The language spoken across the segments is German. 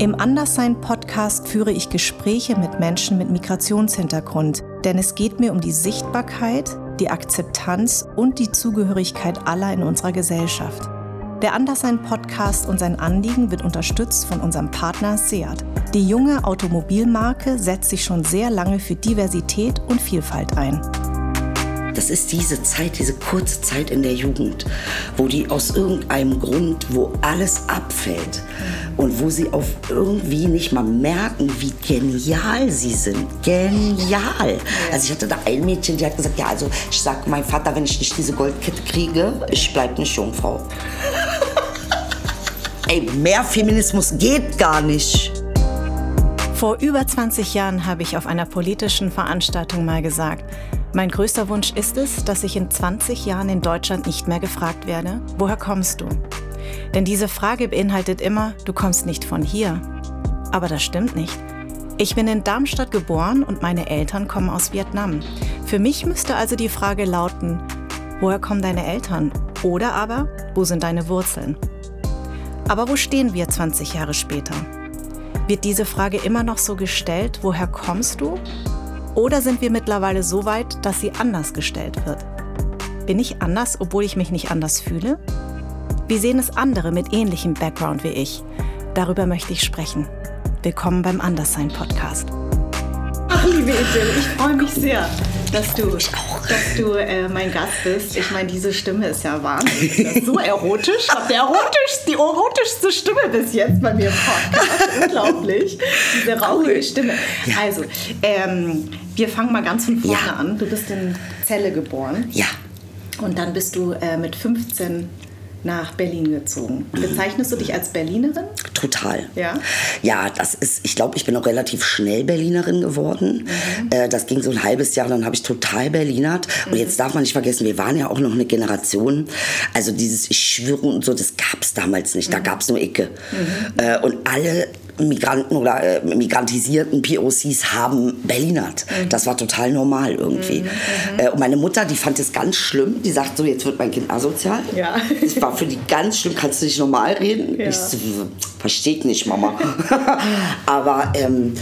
Im Anderssein-Podcast führe ich Gespräche mit Menschen mit Migrationshintergrund, denn es geht mir um die Sichtbarkeit, die Akzeptanz und die Zugehörigkeit aller in unserer Gesellschaft. Der Anderssein-Podcast und sein Anliegen wird unterstützt von unserem Partner Seat. Die junge Automobilmarke setzt sich schon sehr lange für Diversität und Vielfalt ein. Das ist diese Zeit, diese kurze Zeit in der Jugend, wo die aus irgendeinem Grund, wo alles abfällt und wo sie auf irgendwie nicht mal merken, wie genial sie sind. Genial. Also ich hatte da ein Mädchen, die hat gesagt, ja, also ich sag meinem Vater, wenn ich nicht diese Goldkette kriege, ich bleib eine Jungfrau. Ey, mehr Feminismus geht gar nicht. Vor über 20 Jahren habe ich auf einer politischen Veranstaltung mal gesagt, mein größter Wunsch ist es, dass ich in 20 Jahren in Deutschland nicht mehr gefragt werde, woher kommst du? Denn diese Frage beinhaltet immer, du kommst nicht von hier. Aber das stimmt nicht. Ich bin in Darmstadt geboren und meine Eltern kommen aus Vietnam. Für mich müsste also die Frage lauten, woher kommen deine Eltern? Oder aber, wo sind deine Wurzeln? Aber wo stehen wir 20 Jahre später? Wird diese Frage immer noch so gestellt, woher kommst du? Oder sind wir mittlerweile so weit, dass sie anders gestellt wird? Bin ich anders, obwohl ich mich nicht anders fühle? Wie sehen es andere mit ähnlichem Background wie ich? Darüber möchte ich sprechen. Willkommen beim Anderssein Podcast. Ach, liebe Idyll, ich freue mich sehr, dass du, dass du äh, mein Gast bist. Ich meine, diese Stimme ist ja wahnsinnig. So erotisch. Ich erotisch, die erotischste Stimme bis jetzt bei mir im Podcast. Unglaublich. Diese rauchige cool. Stimme. Ja. Also, ähm, wir fangen mal ganz von vorne ja. an. Du bist in Celle geboren. Ja. Und dann bist du äh, mit 15 nach Berlin gezogen. Bezeichnest du dich als Berlinerin? Total. Ja. Ja, das ist, ich glaube, ich bin auch relativ schnell Berlinerin geworden. Mhm. Äh, das ging so ein halbes Jahr, dann habe ich total Berlinert. Mhm. Und jetzt darf man nicht vergessen, wir waren ja auch noch eine Generation. Also dieses Ich schwöre und so, das gab es damals nicht. Da mhm. gab es nur Icke. Mhm. Äh, und alle Migranten oder äh, migrantisierten POCs haben Berlinert. Mhm. Das war total normal irgendwie. Mhm, mhm. Äh, und meine Mutter, die fand es ganz schlimm. Die sagt so, jetzt wird mein Kind asozial. Ja. Das war für die ganz schlimm. Kannst du nicht normal reden? Ja. Ich so, versteht nicht, Mama. Aber ähm,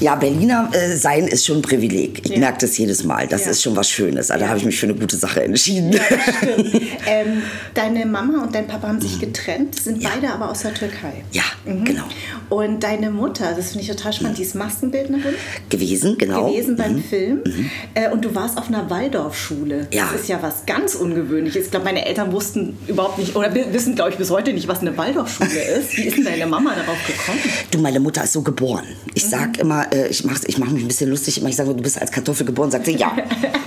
ja, Berliner äh, sein ist schon ein Privileg. Ich ja. merke das jedes Mal. Das ja. ist schon was Schönes. Also, da habe ich mich für eine gute Sache entschieden. Ja, ähm, deine Mama und dein Papa haben sich getrennt, sind beide aber aus der Türkei. Ja, mhm. genau. Und deine Mutter, das finde ich total spannend, die ist Maskenbildnerin. Gewesen, genau. Gewesen beim mhm. Film. Mhm. Äh, und du warst auf einer Waldorfschule. Ja. Das ist ja was ganz Ungewöhnliches. Ich glaube, meine Eltern wussten überhaupt nicht, oder wissen, glaube ich, bis heute nicht, was eine Waldorfschule ist. Wie ist denn deine Mama darauf gekommen? Du, meine Mutter ist so geboren. Ich mhm. sag immer, äh, ich mache ich mach mich ein bisschen lustig, immer ich sage, du bist als Kartoffel geboren, sagt sie ja.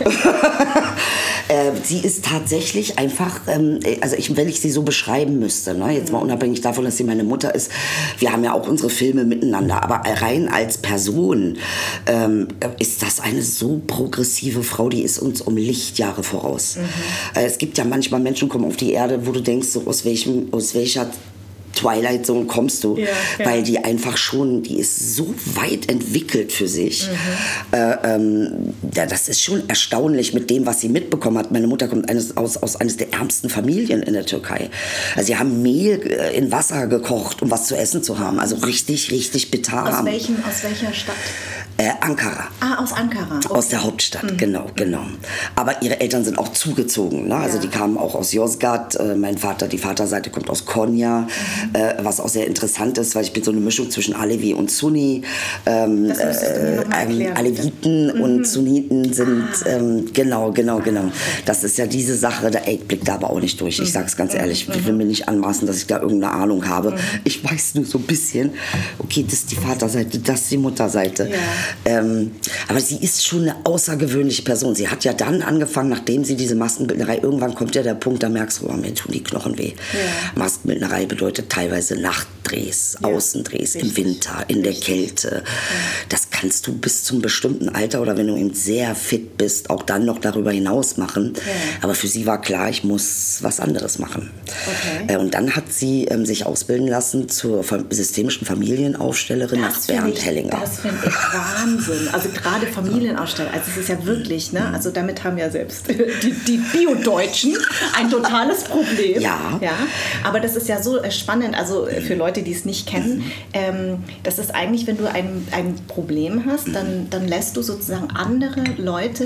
äh, sie ist tatsächlich einfach, ähm, also ich, wenn ich sie so beschreiben müsste, ne, jetzt mal unabhängig davon, dass sie meine Mutter ist, wir haben ja auch unsere Filme miteinander, aber rein als Person ähm, ist das eine so progressive Frau, die ist uns um Lichtjahre voraus. Mhm. Äh, es gibt ja manchmal Menschen kommen auf die Erde, wo du denkst, so aus welchem, aus welcher Twilight Zone kommst du, ja, ja. weil die einfach schon, die ist so weit entwickelt für sich. Mhm. Äh, ähm, ja, das ist schon erstaunlich mit dem, was sie mitbekommen hat. Meine Mutter kommt eines, aus, aus eines der ärmsten Familien in der Türkei. Also sie haben Mehl äh, in Wasser gekocht, um was zu essen zu haben. Also richtig, richtig bitter. Aus, welchem, aus welcher Stadt? Äh, Ankara. Ah, aus Ankara. Okay. Aus der Hauptstadt, mhm. genau, genau. Aber ihre Eltern sind auch zugezogen. Ne? Also ja. die kamen auch aus Yozgat. Äh, mein Vater, die Vaterseite kommt aus Konya, mhm. äh, was auch sehr interessant ist, weil ich bin so eine Mischung zwischen Alevi und Sunni. Ähm, äh, ähm, Aleviten mhm. und Sunniten sind, ah. ähm, genau, genau, genau. Das ist ja diese Sache, der Eid blickt da aber auch nicht durch. Ich sage es ganz mhm. ehrlich, ich will mir nicht anmaßen, dass ich da irgendeine Ahnung habe. Mhm. Ich weiß nur so ein bisschen, okay, das ist die Vaterseite, das ist die Mutterseite. Ja. Ähm, aber sie ist schon eine außergewöhnliche Person. Sie hat ja dann angefangen, nachdem sie diese Maskenbildnerei, irgendwann kommt ja der Punkt, da merkst du, oh, mir tun die Knochen weh. Ja. Maskenbildnerei bedeutet teilweise Nachtdrehs, ja. Außendrehs Richtig. im Winter, in der Kälte. Ja. Das kannst du bis zum bestimmten Alter oder wenn du eben sehr fit bist, auch dann noch darüber hinaus machen. Aber für sie war klar, ich muss was anderes machen. Okay. Äh, und dann hat sie ähm, sich ausbilden lassen zur systemischen Familienaufstellerin das nach Bernd ich, Hellinger. Das finde ich wahr Wahnsinn. Also gerade Familienausstellungen, also es ist ja wirklich, ne? Also damit haben ja selbst die, die Bio-Deutschen ein totales Problem. Ja. ja. Aber das ist ja so spannend, also für Leute, die es nicht kennen, ähm, das ist eigentlich, wenn du ein, ein Problem hast, dann, dann lässt du sozusagen andere Leute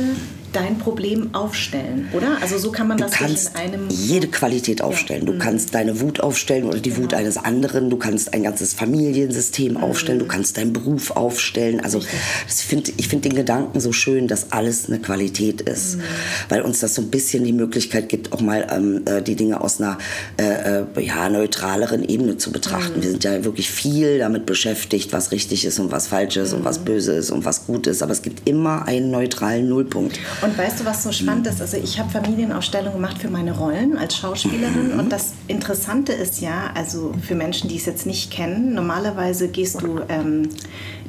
dein Problem aufstellen, oder? Also so kann man du das kannst in einem jede Qualität aufstellen. Du Mhm. kannst deine Wut aufstellen oder die Wut Genau. eines anderen. Du kannst ein ganzes Familiensystem Mhm. aufstellen. Du kannst deinen Beruf aufstellen. Also find, ich finde den Gedanken so schön, dass alles eine Qualität ist, Mhm. weil uns das so ein bisschen die Möglichkeit gibt, auch mal ähm, äh, die Dinge aus einer äh, äh, ja, neutraleren Ebene zu betrachten. Mhm. Wir sind ja wirklich viel damit beschäftigt, was richtig ist und was falsch ist und was Mhm. böse ist und was gut ist. Aber es gibt immer einen neutralen Nullpunkt. Und weißt du, was so spannend ist? Also ich habe Familienausstellungen gemacht für meine Rollen als Schauspielerin und das Interessante ist ja, also für Menschen, die es jetzt nicht kennen, normalerweise gehst du, ähm,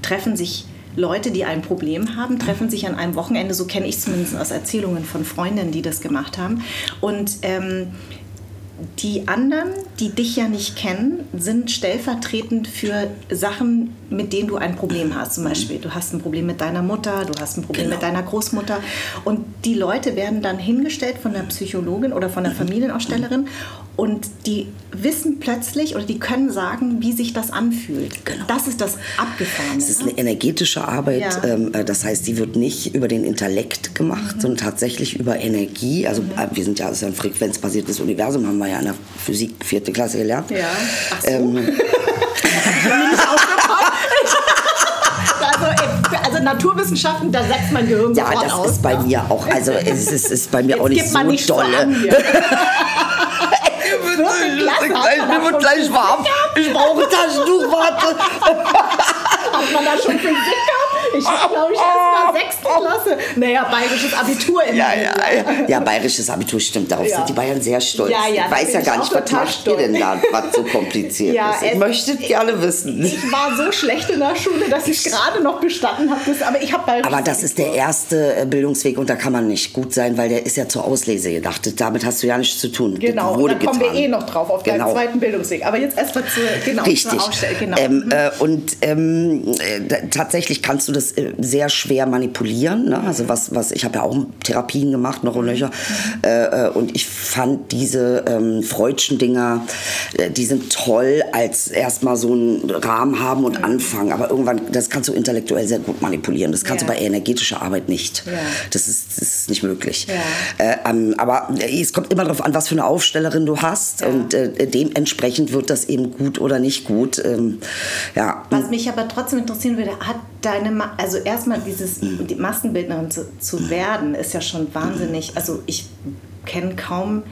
treffen sich Leute, die ein Problem haben, treffen sich an einem Wochenende, so kenne ich es zumindest aus Erzählungen von Freundinnen, die das gemacht haben. Und ähm, die anderen, die dich ja nicht kennen, sind stellvertretend für Sachen, mit denen du ein Problem hast. Zum Beispiel, du hast ein Problem mit deiner Mutter, du hast ein Problem Genau. mit deiner Großmutter. Und die Leute werden dann hingestellt von der Psychologin oder von der Familienausstellerin und die wissen plötzlich oder die können sagen, wie sich das anfühlt. Genau. Das ist das Abgefahrene. Es ist ne? eine energetische Arbeit. Ja. Ähm, äh, das heißt, die wird nicht über den Intellekt gemacht, sondern tatsächlich über Energie. Also äh, wir sind ja, es ist ja ein frequenzbasiertes Universum, haben wir ja in der Physik vierte Klasse gelernt. Ja. Ach so. Ähm, Ich bin nicht. Also, äh, also Naturwissenschaften, da setzt mein Gehirn ja, sofort das aus. ist bei ne? mir auch, also es ist, ist bei mir Jetzt auch nicht gibt so man nicht so dolle. Klasse, Mir wird schon gleich warm. Ich brauche ein Taschentuch, warte. Hat man da schon Physik gehabt? Ich habe, glaube ich, erst mal sechste Klasse. Naja, bayerisches Abitur Ja, ja, ja. ja, bayerisches Abitur stimmt. Darauf Ja. sind die Bayern sehr stolz. Ja, ja, ich weiß ja gar nicht, was macht ihr denn da, was so kompliziert Ja, ist? Ich möchte gerne wissen. Ich war so schlecht in der Schule, dass ich gerade noch bestanden habe. Aber ich habe bayerisches Aber das ist der erste äh, Bildungsweg und da kann man nicht gut sein, weil der ist ja zur Auslese gedacht. Damit hast du ja nichts zu tun. Genau, da kommen wir eh noch drauf, auf Genau. zweiten Bildungsweg. Aber jetzt erstmal zur, genau, Richtig. Genau. Ähm, äh, und ähm, äh, tatsächlich kannst du das äh, sehr schwer manipulieren. Ne? Also was, was ich habe ja auch Therapien gemacht, noch und nöcher. Äh, äh, und ich fand diese ähm, Freudschen Dinger, äh, die sind toll, als erstmal so einen Rahmen haben und anfangen. Aber irgendwann, das kannst du intellektuell sehr gut manipulieren. Das kannst Ja. du bei energetischer Arbeit nicht. Ja. Das, ist, das ist nicht möglich. Ja. Äh, ähm, aber es kommt immer darauf an, was für eine Aufstellerin du hast. Und dementsprechend wird das eben gut oder nicht gut. Ähm, ja. Was mich aber trotzdem interessieren würde, hat deine, Ma also erstmal dieses, die Maskenbildnerin zu, zu werden, ist ja schon wahnsinnig, also ich kenne kaum,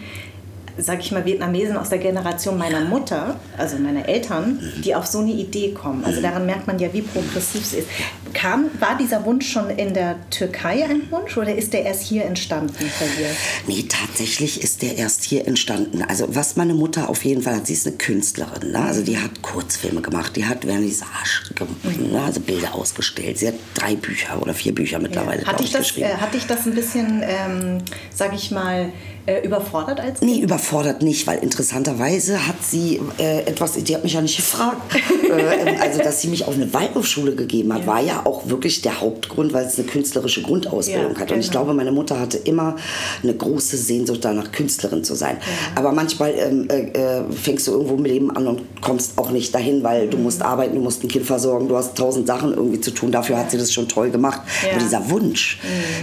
sag ich mal, Vietnamesen aus der Generation meiner Mutter, also meiner Eltern, die auf so eine Idee kommen. Also daran merkt man ja, wie progressiv es ist. Kam, war dieser Wunsch schon in der Türkei ein Wunsch oder ist der erst hier entstanden bei dir? Nee, tatsächlich ist der erst hier entstanden. Also was meine Mutter auf jeden Fall hat, sie ist eine Künstlerin. Ne? Also die hat Kurzfilme gemacht, die hat Vernissage gemacht, ne? also Bilder ausgestellt. Sie hat drei Bücher oder vier Bücher mittlerweile Hat glaub dich, das, geschrieben. äh, hat dich das ein bisschen, ähm, sag ich mal, äh, überfordert als Nee, überfordert nicht, weil interessanterweise hat sie äh, etwas, die hat mich ja nicht gefragt. äh, also, dass sie mich auf eine Waldorfschule gegeben hat, war ja auch wirklich der Hauptgrund, weil es eine künstlerische Grundausbildung Ja, hat. Und ich genau. glaube, meine Mutter hatte immer eine große Sehnsucht danach, Künstlerin zu sein. Aber manchmal ähm, äh, äh, fängst du irgendwo im Leben an und kommst auch nicht dahin, weil Mhm. du musst arbeiten, du musst ein Kind versorgen, du hast tausend Sachen irgendwie zu tun. Dafür hat sie das schon toll gemacht. Ja. Aber dieser Wunsch,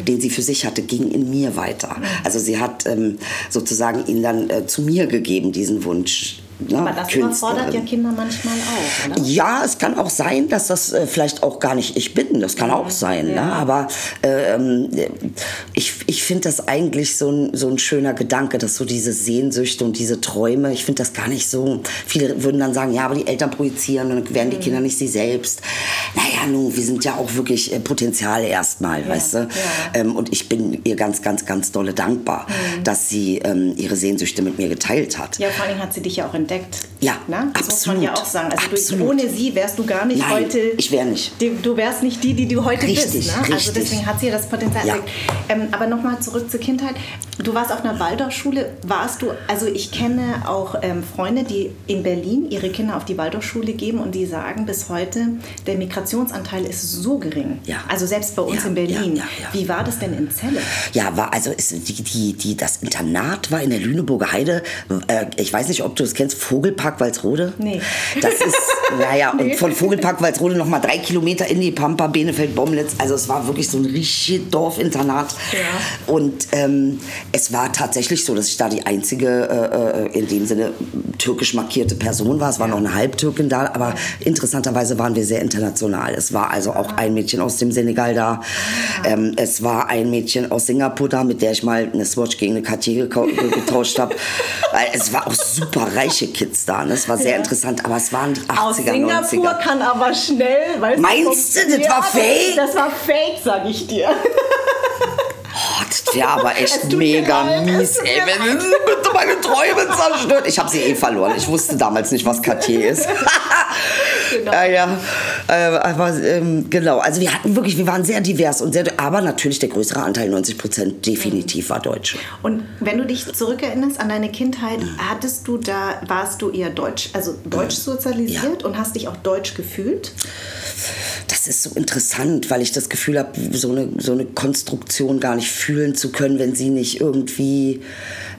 den sie für sich hatte, ging in mir weiter. Also sie hat ähm, sozusagen ihn dann äh, zu mir gegeben, diesen Wunsch. Ne? Aber das überfordert ja Künstlerin. Kinder manchmal auch, oder? Ja, es kann auch sein, dass das äh, vielleicht auch gar nicht ich bin. Das kann auch sein. Ne? Aber ähm, ich, ich finde das eigentlich so ein, so ein schöner Gedanke, dass so diese Sehnsüchte und diese Träume, ich finde das gar nicht so. Viele würden dann sagen, ja, aber die Eltern projizieren und dann werden die Kinder nicht sie selbst. Naja, nun, wir sind ja auch wirklich äh, Potenziale erstmal, weißt du? Ähm, und ich bin ihr ganz, ganz, ganz dolle dankbar, dass sie ähm, ihre Sehnsüchte mit mir geteilt hat. Ja, vor Dingen hat sie dich ja auch entdeckt. Entdeckt. Ja, ne? Das absolut. muss man ja auch sagen. Also absolut. Du, ohne sie wärst du gar nicht Nein, heute. ich wäre nicht. Du wärst nicht die, die du heute Richtig, bist. Ne? Also richtig. deswegen hat sie ja das Potenzial Ja. Ähm, aber nochmal zurück zur Kindheit. Du warst auf einer Waldorfschule. Warst du, also ich kenne auch ähm, Freunde, die in Berlin ihre Kinder auf die Waldorfschule geben und die sagen bis heute, der Migrationsanteil ist so gering. Ja. Also selbst bei uns Ja, in Berlin. Wie war das denn in Celle? Ja, war also ist die, die, die, das Internat war in der Lüneburger Heide. Äh, ich weiß nicht, ob du es kennst, Vogelpark Walsrode. Nee. Das ist, naja, Nee. und von Vogelpark Walsrode noch mal drei Kilometer in die Pampa, Benefeld, Bomlitz. Also es war wirklich so ein richtiges Dorfinternat. Ja. Und ähm, es war tatsächlich so, dass ich da die einzige, äh, äh, in dem Sinne türkisch markierte Person war. Es war noch eine Halbtürkin da, aber interessanterweise waren wir sehr international. Es war also auch ein Mädchen aus dem Senegal da. Ähm, es war ein Mädchen aus Singapur da, mit der ich mal eine Swatch gegen eine Cartier getauscht habe. Weil es war auch super reiche Kids da. Ne? Es war sehr Ja. interessant, aber es waren die 80er, Aus Singapur 90er. kann aber schnell. Weißt Meinst du, das war fake? Das war fake, sag ich dir. Oh, das wäre aber echt mega leid, mies, ey. Wenn bitte meine Träume zerstört. Ich habe sie eh verloren. Ich wusste damals nicht, was Cartier ist. Genau. Ja, ja. Äh, aber ähm, genau. Also wir hatten wirklich, wir waren sehr divers und sehr, aber natürlich der größere Anteil, 90 Prozent, definitiv war Deutsch. Und wenn du dich zurückerinnerst an deine Kindheit, hattest du da, warst du eher deutsch, also deutsch sozialisiert und hast dich auch deutsch gefühlt? Das ist so interessant, weil ich das Gefühl habe, so eine, so eine Konstruktion gar nicht fühlen zu können, wenn sie nicht irgendwie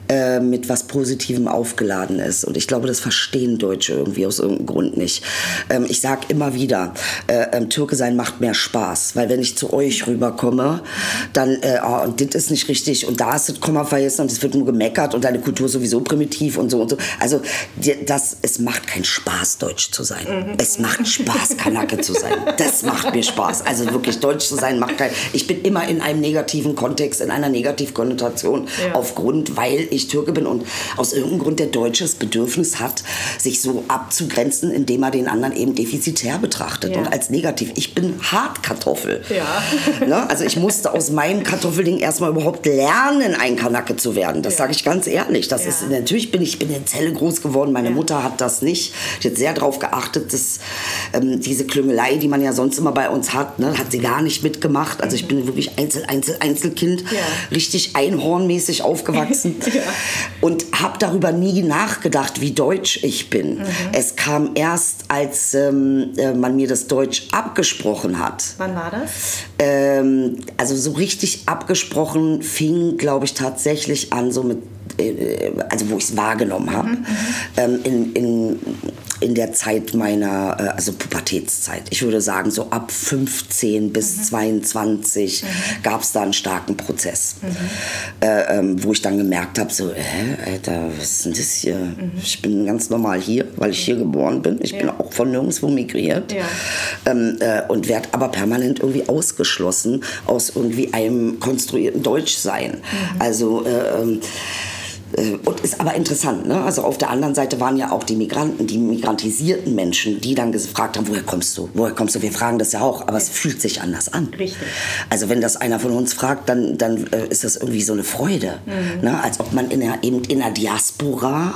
äh, mit was Positivem aufgeladen ist. Und ich glaube, das verstehen Deutsche irgendwie aus irgendeinem Grund nicht. Ähm, ich sage immer wieder, äh, ähm, Türke sein macht mehr Spaß, weil wenn ich zu euch rüberkomme, dann, äh, oh, und das ist nicht richtig und da ist das Komma vergessen und es wird nur gemeckert und deine Kultur ist sowieso primitiv und so und so. Also das, es macht keinen Spaß, Deutsch zu sein. Es macht Spaß, Kanake zu sein. Das macht mir Spaß. Also wirklich, Deutsch zu sein macht kein... Ich bin immer in einem negativen Kontext, in einer Negativkonnotation Ja. aufgrund, weil ich Türke bin und aus irgendeinem Grund der Deutsche das Bedürfnis hat, sich so abzugrenzen, indem er den anderen eben defizitär betrachtet Ja. und als negativ. Ich bin Hartkartoffel. Ja. Ne? Also ich musste aus meinem Kartoffelding erstmal überhaupt lernen, ein Kanake zu werden. Das Ja. sage ich ganz ehrlich. Das Ja. ist natürlich bin ich bin in Zelle groß geworden. Meine. Mutter hat das nicht. Die hat sehr darauf geachtet, dass ähm, diese Klüngelei, die man ja sonst immer bei uns hat, ne, hat sie gar nicht mitgemacht. Also ich bin wirklich Einzel, Einzel, Einzelkind, Mhm. Richtig einhornmäßig aufgewachsen. und habe darüber nie nachgedacht, wie deutsch ich bin. Mhm. Es kam erst, als ähm, äh, man mir das Deutsch abgesprochen hat. Wann war das? Ähm, also so richtig abgesprochen fing, glaube ich, tatsächlich an, so mit, also wo ich es wahrgenommen habe, ähm, in, in, in der Zeit meiner, äh, also Pubertätszeit. Ich würde sagen, so ab 15 bis 22 gab es da einen starken Prozess, äh, ähm, wo ich dann gemerkt habe, so, hä, Alter, was ist denn das hier? Ich bin ganz normal hier, weil ich hier geboren bin. Ich bin Ja. auch von nirgendwo migriert Ja. ähm, äh, und werde aber permanent irgendwie ausgeschlossen aus irgendwie einem konstruierten Deutschsein. Also äh, ähm, äh, und ist aber interessant, ne? Also auf der anderen Seite waren ja auch die Migranten, die migrantisierten Menschen, die dann gefragt haben, woher kommst du? Woher kommst du? Wir fragen das ja auch, aber es fühlt sich anders an. Richtig. Also wenn das einer von uns fragt, dann, dann äh, ist das irgendwie so eine Freude. Ne? Als ob man in der, eben in der Diaspora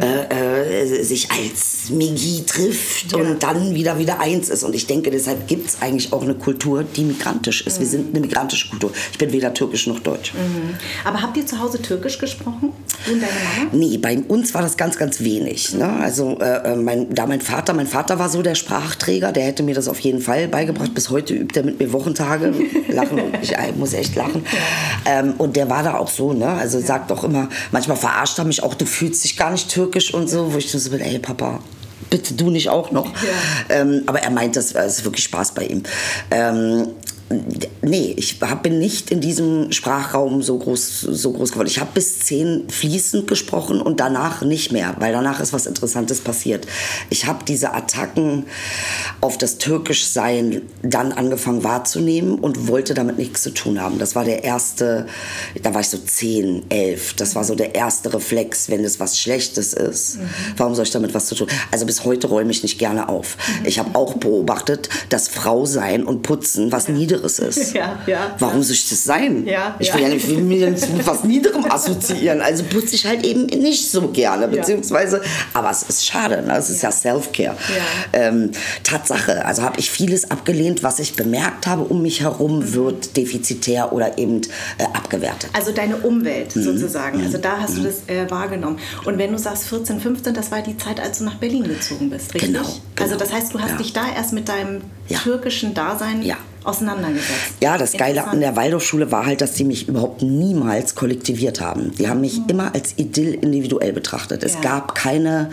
äh, äh, sich als Migi trifft und dann wieder wieder eins ist. Und ich denke, deshalb gibt es eigentlich auch eine Kultur, die migrantisch ist. Wir sind eine migrantische Kultur. Ich bin weder türkisch noch deutsch. Aber habt ihr zu Hause Türkisch gesprochen? Du und deine Mama? Nee, bei uns war das ganz, ganz wenig. Ne? Also äh, äh, mein, da mein Vater, mein Vater war so der Sprachträger, der hätte mir das auf jeden Fall beigebracht. Bis heute übt er mit mir Wochentage. Lachen, ich äh, muss echt lachen. Ähm, und der war da auch so, ne? Also sagt doch immer, manchmal verarscht er mich auch, du fühlst dich gar nicht türkisch und so, wo ich so bin, ey Papa, bitte du nicht auch noch. Ähm, aber er meint, das es ist wirklich Spaß bei ihm. Ähm, Nee, ich hab, bin nicht in diesem Sprachraum so groß, so groß geworden. Ich habe bis zehn fließend gesprochen und danach nicht mehr, weil danach ist was Interessantes passiert. Ich habe diese Attacken auf das Türkischsein dann angefangen wahrzunehmen und wollte damit nichts zu tun haben. Das war der erste, da war ich so 10, 11, das war so der erste Reflex, wenn es was Schlechtes ist. Mhm. Warum soll ich damit was zu tun? Also bis heute räume ich nicht gerne auf. Mhm. Ich habe auch beobachtet, dass Frau sein und putzen was Niederes ist. Ja, ja, Warum soll ich das sein? Ja, ich will ja nicht will mir mit was Niederem assoziieren. Also putze ich halt eben nicht so gerne, beziehungsweise, aber es ist schade, ne? es ist ja, Self-Care. Ähm, Tatsache, also habe ich vieles abgelehnt, was ich bemerkt habe um mich herum, mhm. wird defizitär oder eben äh, abgewertet. Also deine Umwelt mhm. sozusagen, also da hast mhm. du das äh, wahrgenommen. Und wenn du sagst 14, 15, das war die Zeit, als du nach Berlin gezogen bist, richtig? Genau. genau. Also das heißt, du hast dich da erst mit deinem ja. türkischen Dasein ja auseinandergesetzt. Ja, das Geile an der Waldorfschule war halt, dass die mich überhaupt niemals kollektiviert haben. Die haben mich mhm. immer als Idyll individuell betrachtet. Es ja. gab keine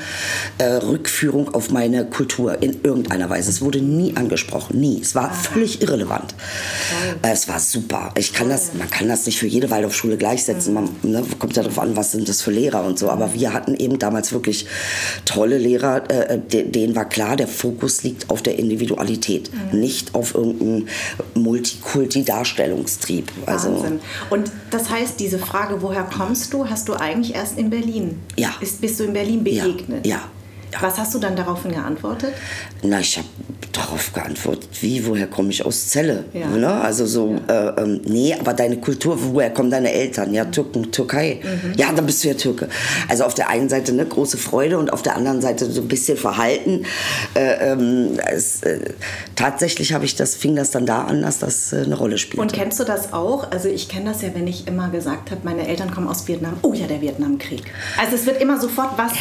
äh, Rückführung auf meine Kultur in irgendeiner Weise. Es wurde nie angesprochen, nie. Es war Aha. völlig irrelevant. Äh, es war super. Ich kann das, man kann das nicht für jede Waldorfschule gleichsetzen. Mhm. Man ne, kommt ja darauf an, was sind das für Lehrer und so. Aber wir hatten eben damals wirklich tolle Lehrer. Äh, denen war klar, der Fokus liegt auf der Individualität, mhm. nicht auf irgendein Multikulti-Darstellungstrieb. Also Wahnsinn. Und das heißt, diese Frage, woher kommst du, hast du eigentlich erst in Berlin? Ja. Bist, bist du in Berlin begegnet? Ja. ja. Ja. Was hast du dann daraufhin geantwortet? Na, ich habe darauf geantwortet, wie, woher komme ich aus Celle? Ja. Ne? Also so, ja. äh, ähm, nee, aber deine Kultur, woher kommen deine Eltern? Ja, Türken, Türkei. Mhm. Ja, dann bist du ja Türke. Also auf der einen Seite eine große Freude und auf der anderen Seite so ein bisschen Verhalten. Äh, ähm, es, äh, tatsächlich habe ich das, fing das dann da an, dass das äh, eine Rolle spielt. Und kennst du das auch? Also ich kenne das ja, wenn ich immer gesagt habe, meine Eltern kommen aus Vietnam. Oh ja, der Vietnamkrieg. Also es wird immer sofort was,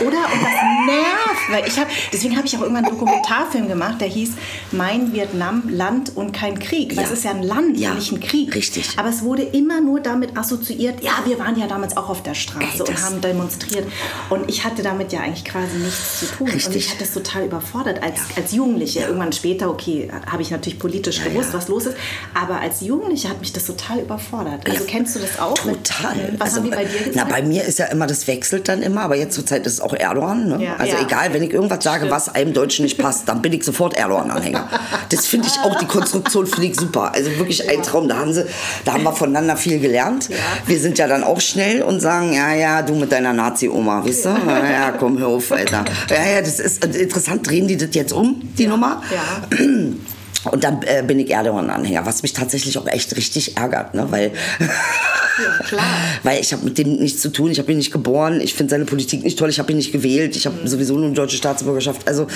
oder? Und das nervt. Weil ich hab, deswegen habe ich auch irgendwann einen Dokumentarfilm gemacht, der hieß Mein Vietnam, Land und kein Krieg. Weil ja. ist ja ein Land, ja. nicht ein Krieg. Richtig. Aber es wurde immer nur damit assoziiert, ja, wir waren ja damals auch auf der Straße Ey, und haben demonstriert. Und ich hatte damit ja eigentlich quasi nichts zu tun. Richtig. Und ich hatte das total überfordert als, ja. als Jugendliche. Irgendwann später, okay, habe ich natürlich politisch gewusst, was los ist. Aber als Jugendliche hat mich das total überfordert. Also kennst du das auch? Total. Was also, haben die bei dir gesagt? Na, bei mir ist ja immer, das wechselt dann immer, aber jetzt zur Zeit ist es auch Erdogan. Ne? Also egal, wenn ich irgendwas sage, Stimmt. was einem Deutschen nicht passt, dann bin ich sofort Erdogan-Anhänger. Das finde ich auch, die Konstruktion finde ich super. Also wirklich ein Traum. Da haben, sie, da haben wir voneinander viel gelernt. Ja. Wir sind ja dann auch schnell und sagen, ja, ja, du mit deiner Nazi-Oma, weißt du? Ja, ja, komm, hör auf, Alter. Ja, ja, das ist interessant. Drehen die das jetzt um, die ja. Nummer? Ja. Und dann äh, bin ich Erdogan-Anhänger, was mich tatsächlich auch echt richtig ärgert, ne? weil, ja, weil ich habe mit dem nichts zu tun, ich habe ihn nicht geboren, ich finde seine Politik nicht toll, ich habe ihn nicht gewählt, ich habe mhm. sowieso nur eine deutsche Staatsbürgerschaft. Also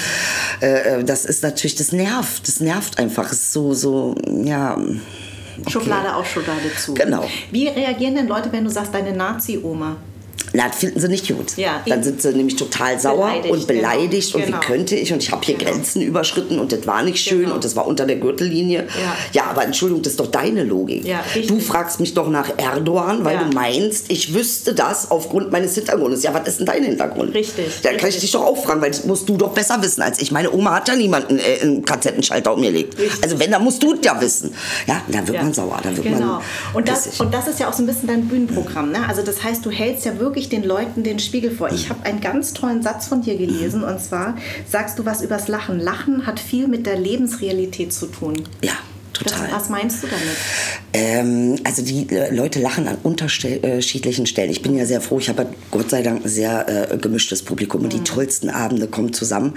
äh, äh, das ist natürlich, das nervt, das nervt einfach. Es ist so, so, ja... Okay. Schublade auf, Schublade zu. Genau. Wie reagieren denn Leute, wenn du sagst, deine Nazi-Oma? Na, das finden sie nicht gut. Ja, dann sind sie nämlich total sauer beleidigt, und beleidigt genau. und genau. wie könnte ich und ich habe hier genau. Grenzen überschritten und das war nicht schön genau. und das war unter der Gürtellinie. Ja. ja, aber Entschuldigung, das ist doch deine Logik. Ja, du fragst mich doch nach Erdogan, weil ja. du meinst, ich wüsste das aufgrund meines Hintergrundes. Ja, was ist denn dein Hintergrund? Richtig. Da kann ich dich doch auch fragen, weil das musst du doch besser wissen als ich. Meine Oma hat ja niemanden äh, einen Kassettenschalter umgelegt. Also wenn, dann musst du ja wissen. Ja, da wird man sauer, da wird genau. man und das, und das ist ja auch so ein bisschen dein Bühnenprogramm. Ne? Also das heißt, du hältst ja wirklich den Leuten den Spiegel vor. Ich habe einen ganz tollen Satz von dir gelesen und zwar sagst du was übers Lachen. Lachen hat viel mit der Lebensrealität zu tun. Ja. Total. Das, was meinst du damit? Ähm, also die äh, Leute lachen an unterschiedlichen Stellen. Ich bin ja sehr froh, ich habe Gott sei Dank ein sehr äh, gemischtes Publikum mhm. und die tollsten Abende kommen zusammen,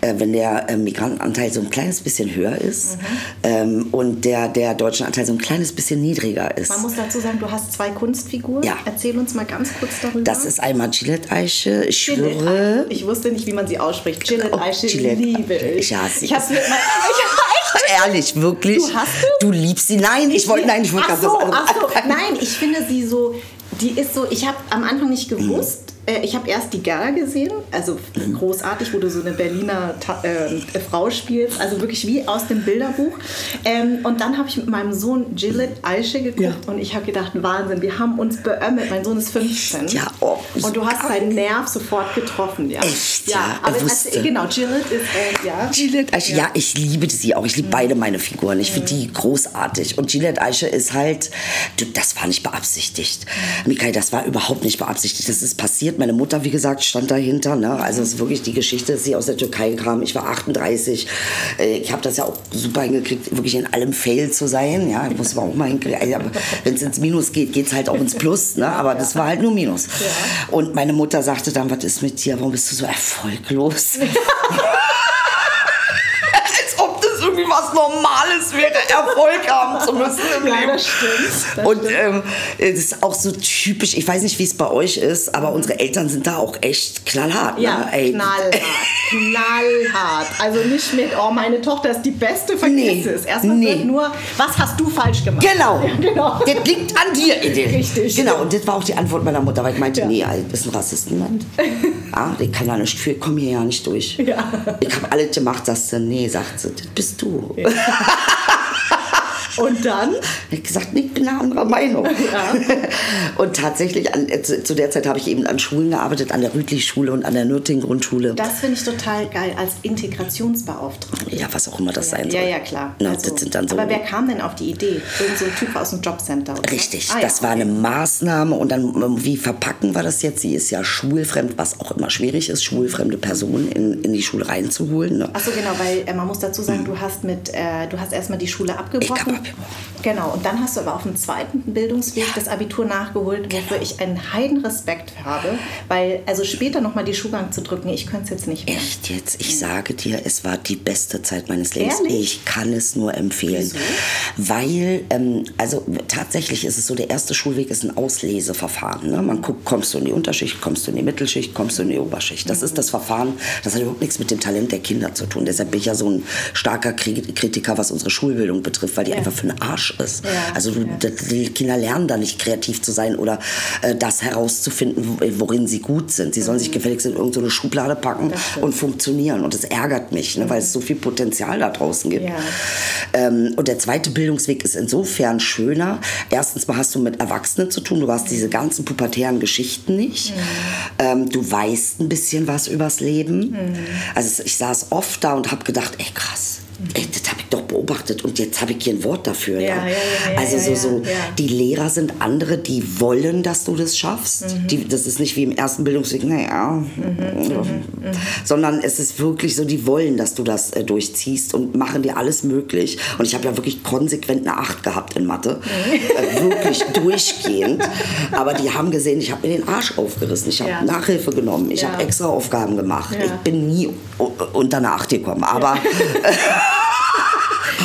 äh, wenn der äh, Migrantenanteil so ein kleines bisschen höher ist mhm. ähm, und der, der deutsche Anteil so ein kleines bisschen niedriger ist. Man muss dazu sagen, du hast zwei Kunstfiguren. Ja. Erzähl uns mal ganz kurz darüber. Das ist einmal Gillette Eiche. Ich schwöre. Ich wusste nicht, wie man sie ausspricht. Gillette oh, Eiche, Gillette. liebe ich. Ja, sie ich Ehrlich, wirklich. Du hast du? Du liebst sie? Nein, ich, ich wollte, nein, ich wollte ach so, ach so. Nein, ich finde sie so, die ist so, ich habe am Anfang nicht gewusst, äh, ich habe erst die Gala gesehen, also großartig, wo du so eine Berliner äh, Frau spielst, also wirklich wie aus dem Bilderbuch. Ähm, und dann habe ich mit meinem Sohn Gillette Aische geguckt ja. und ich habe gedacht, Wahnsinn, wir haben uns beömmelt. Mein Sohn ist 15. Ja, oh, und du hast seinen Nerv sofort getroffen. Ja, Echt? Ja, aber es, genau, Gillette ist, äh, ja. Gillette Aische, ja. ja. ich liebe sie auch. Ich liebe mhm. beide meine Figuren. Ich finde die großartig. Und Gillette Aische ist halt, das war nicht beabsichtigt. Mhm. Mikael, das war überhaupt nicht beabsichtigt. Das ist passiert passiert. Meine Mutter, wie gesagt, stand dahinter. Ne? Also es ist wirklich die Geschichte, dass sie aus der Türkei kam. Ich war 38. Äh, ich habe das ja auch super hingekriegt, wirklich in allem Fail zu sein. Ja, muss man auch mal hinkriegen. Also, Wenn es ins Minus geht, geht es halt auch ins Plus. Ne? Aber das war halt nur Minus. Und meine Mutter sagte dann, was ist mit dir? Warum bist du so erfolglos? Als ob das irgendwie was Normales wäre, Erfolg haben zu müssen im Ja, Leben. das stimmt, das und ähm, das ist auch so typisch, ich weiß nicht, wie es bei euch ist, aber unsere Eltern sind da auch echt knallhart. Ja, ne? Ey, knallhart. knallhart. Also nicht mit, oh, meine Tochter ist die Beste, vergiss Nee, es. Erstmal nee. nur, was hast du falsch gemacht? Genau. Ja, genau. Das liegt an dir, Edith. Richtig. Genau, und das war auch die Antwort meiner Mutter, weil ich meinte, Ja. nee, Alter, das ist ein Rassistenland. ja, ich kann da nicht für, ich komme hier ja nicht durch. Ja. Ich habe alles gemacht, sagst du, nee, sagt sie, das bist du. Yeah. Und dann? Ich gesagt, ich bin eine anderer Meinung. Ja. Und tatsächlich, an, äh, zu, der Zeit habe ich eben an Schulen gearbeitet, an der Rüdlich-Schule und an der Nürting-Grundschule. Das finde ich total geil als Integrationsbeauftragte. Ja, was auch immer das sein soll. Ja, ja, klar. Na, Also, das sind dann so aber wer kam denn auf die Idee? Irgend so ein Typ aus dem Jobcenter? Oder? Richtig, Ah, das ja, war eine Maßnahme und dann, ähm, wie verpacken wir das jetzt? Sie ist ja schulfremd, was auch immer schwierig ist, schulfremde Personen in, in die Schule reinzuholen. Ne? Ach so, genau, weil äh, man muss dazu sagen, du hast mit, äh, du hast erstmal die Schule abgebrochen. Genau, und dann hast du aber auf dem zweiten Bildungsweg das Abitur nachgeholt, wofür ich einen Heidenrespekt habe, weil also später nochmal die Schuhbank zu drücken, ich könnte es jetzt nicht mehr. Echt jetzt? Ich sage dir, es war die beste Zeit meines Lebens. Ehrlich? Ich kann es nur empfehlen. Wieso? Weil, ähm, also tatsächlich ist es so, der erste Schulweg ist ein Ausleseverfahren. Ne? Man guckt, kommst du in die Unterschicht, kommst du in die Mittelschicht, kommst du in die Oberschicht. Das ist das Verfahren, das hat überhaupt nichts mit dem Talent der Kinder zu tun. Deshalb bin ich ja so ein starker Kri- Kritiker, was unsere Schulbildung betrifft, weil die Ja. einfach für den Arsch ist. Ja, Also ja. die Kinder lernen da nicht kreativ zu sein oder äh, das herauszufinden, wo- worin sie gut sind. Sie sollen sich gefälligst in irgendeine so Schublade packen Mhm. Und funktionieren. Und das ärgert mich, ne, weil es so viel Potenzial da draußen gibt. Ja. Ähm, und der zweite Bildungsweg ist insofern schöner. Erstens mal hast du mit Erwachsenen zu tun. Du hast diese ganzen pubertären Geschichten nicht. Mhm. Ähm, du weißt ein bisschen was übers Leben. Mhm. Also ich saß oft da und habe gedacht, ey krass. Ey, das habe ich doch beobachtet und jetzt habe ich hier ein Wort dafür. Ja, Ja, ja, also so, so die Lehrer sind andere, die wollen, dass du das schaffst. Mhm. Die, das ist nicht wie im ersten Bildungsweg, naja, Mhm, sondern es ist wirklich so, die wollen, dass du das äh, durchziehst und machen dir alles möglich. Und ich habe ja wirklich konsequent eine Acht gehabt in Mathe, äh, wirklich durchgehend. Aber die haben gesehen, ich habe mir den Arsch aufgerissen, ich habe. Nachhilfe genommen, ich habe extra Aufgaben gemacht. Ich bin nie unter eine Acht gekommen, aber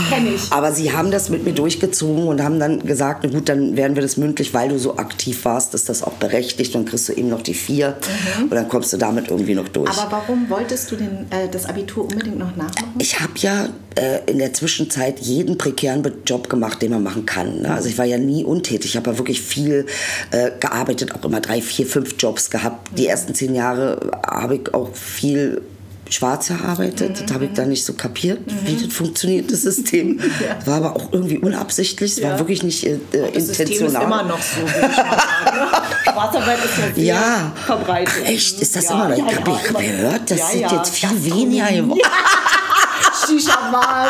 Kenn ich. aber sie haben das mit mir durchgezogen und haben dann gesagt, na gut, dann werden wir das mündlich, weil du so aktiv warst, ist das auch berechtigt. Dann kriegst du eben noch die vier und dann kommst du damit irgendwie noch durch. Mhm. Aber warum wolltest du den, äh, das Abitur unbedingt noch nachmachen? ich habe ja äh, in der Zwischenzeit jeden prekären Job gemacht, den man machen kann. Ne? Also ich war ja nie untätig. Ich habe ja wirklich viel äh, gearbeitet, auch immer drei, vier, fünf Jobs gehabt. Die ersten zehn Jahre habe ich auch viel schwarz gearbeitet. Das habe ich dann nicht so kapiert, wie das funktioniert, das System. War aber auch irgendwie unabsichtlich. Es war wirklich nicht äh, Das System ist intentional. immer noch so, ich ne? Schwarzarbeit ist ja Ja. verbreitet. Ach, echt? Ist das Ja, immer noch? ja, ich habe ja, ich gehört, das Ja, sind ja. jetzt viel weniger geworden. Shisha-Bar,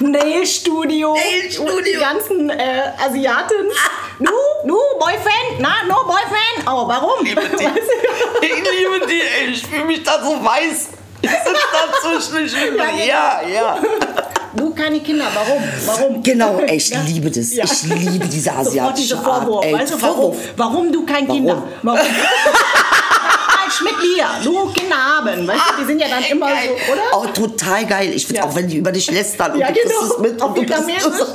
Nailstudio, Nailstudio. die ganzen äh, Asiaten. Nu, nu, Boyfriend, na, no Boyfriend. Oh, warum? liebe die. Ich liebe die, ich fühle mich da so weiß. Ich sitze da zwischen den Ja. Ja, ja. Du keine Kinder, warum? Warum? Genau, ey, ich Ja. liebe das. Ja. Ich liebe diese Sofort asiatische diese Vorwurf. Art. Ey, weißt du, warum? Vorwurf. Warum du kein Warum? Kinder? Warum? Falsch mit mir. Du Kinder haben. Weißt du, die sind ja dann immer Geil. so, oder? Oh, total geil. Ich finde Ja. auch, wenn die über dich lästern und Ja, du kriegst genau. es mit. Auf und du bist genau.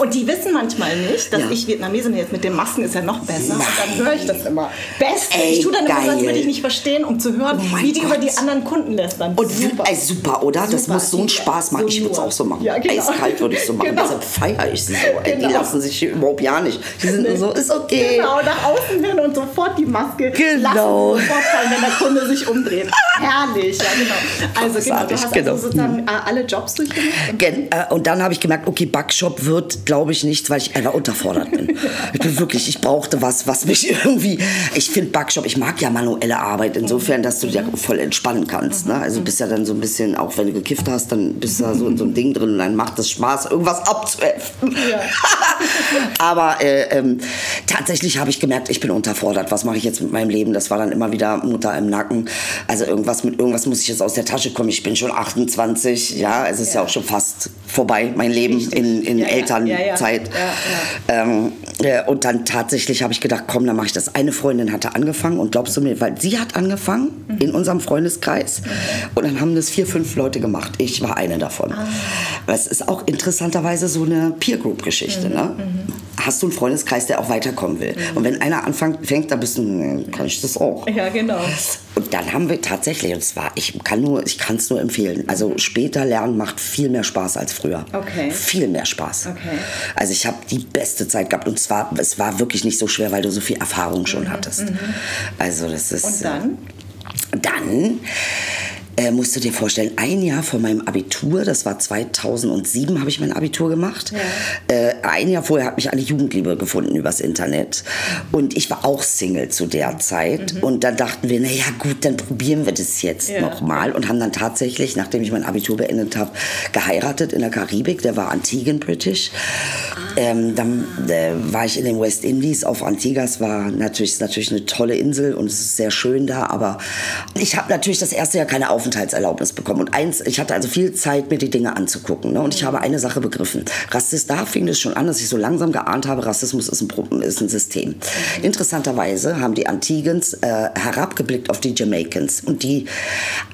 Und die wissen manchmal nicht, dass Ja. ich Vietnamesin jetzt mit den Masken ist ja noch besser. Und dann höre ich das immer. Best. Ey, ich tue dann immer so, als geil. würde ich nicht verstehen, um zu hören, Oh wie die über Gott. die anderen Kunden lästern. Und super. Ey, super, oder? das Super, muss so einen. Spaß machen. So ich würde es auch so machen. Ja, genau. Eiskalt würde ich so machen. Genau. Deshalb feiere ich sie so. Ey, Die Genau. lassen sich hier überhaupt ja nicht. Die sind nur so, ist okay. Genau, nach außen hin und sofort die Maske. Genau. Lassen sofort fallen, wenn der Kunde sich umdreht. Herrlich, ja genau. Also genau, du hast genau. also sozusagen äh, alle Jobs durchgemacht. Und Gen- äh, Und dann habe ich gemerkt, okay, Backshop wird glaube ich nicht, weil ich einfach unterfordert bin. ich bin wirklich, ich brauchte was, was mich irgendwie. Ich finde Backshop, ich mag ja manuelle Arbeit, insofern, dass du dich ja voll entspannen kannst. Ne? Also bist ja dann so ein bisschen, auch wenn du gekifft hast, dann bist du da so in so einem Ding drin und dann macht es Spaß, irgendwas abzuheften. Ja. Aber äh, ähm, tatsächlich habe ich gemerkt, ich bin unterfordert. Was mache ich jetzt mit meinem Leben? Das war dann immer wieder Mutter im Nacken. Also irgendwas mit irgendwas muss ich jetzt aus der Tasche kommen. Ich bin schon 28, ja, es ist ja, ja auch schon fast vorbei, mein Leben Richtig. in, in ja, Elternzeit. Ja, ähm, äh, und dann tatsächlich habe ich gedacht, komm, dann mache ich das. Eine Freundin hatte angefangen und glaubst du mir, weil sie hat angefangen mhm. in unserem Freundeskreis mhm. und dann haben das vier, fünf Leute gemacht. Ich war eine davon. Ah. Das ist auch interessanterweise so eine Peer Group Geschichte. Mhm. Ne? Mhm. Hast du einen Freundeskreis, der auch weiterkommen will? Mhm. Und wenn einer anfängt, fängt, dann bist du, kann ich das auch. Ja, genau. Und dann haben wir tatsächlich, und zwar, ich kann nur, ich kann es nur empfehlen. Also später lernen macht viel mehr Spaß als früher. Okay. Viel mehr Spaß. Okay. Also ich habe die beste Zeit gehabt und zwar, es war wirklich nicht so schwer, weil du so viel Erfahrung schon mhm. hattest. Mhm. Also das ist. Und dann? Äh, dann äh, musst du dir vorstellen, ein Jahr vor meinem Abitur, das war 2007, habe ich mein Abitur gemacht. Ja. Äh, ein Jahr vorher hat mich eine Jugendliebe gefunden übers Internet. Und ich war auch Single zu der Zeit. Mhm. Und dann dachten wir, naja gut, dann probieren wir das jetzt ja. nochmal. Und haben dann tatsächlich, nachdem ich mein Abitur beendet habe, geheiratet in der Karibik. Der war Antiguan British. Ah. Ähm, dann äh, war ich in den West Indies auf Antiguas. War natürlich, ist natürlich eine tolle Insel und es ist sehr schön da. Aber ich habe natürlich das erste Jahr keine Aufmerksamkeit Aufenthaltserlaubnis bekommen. Und eins, ich hatte also viel Zeit, mir die Dinge anzugucken. Ne? Und ich habe eine Sache begriffen. Rassist, da fing es schon an, dass ich so langsam geahnt habe, Rassismus ist ein, ist ein System. Interessanterweise haben die Antigans äh, herabgeblickt auf die Jamaicans. Und die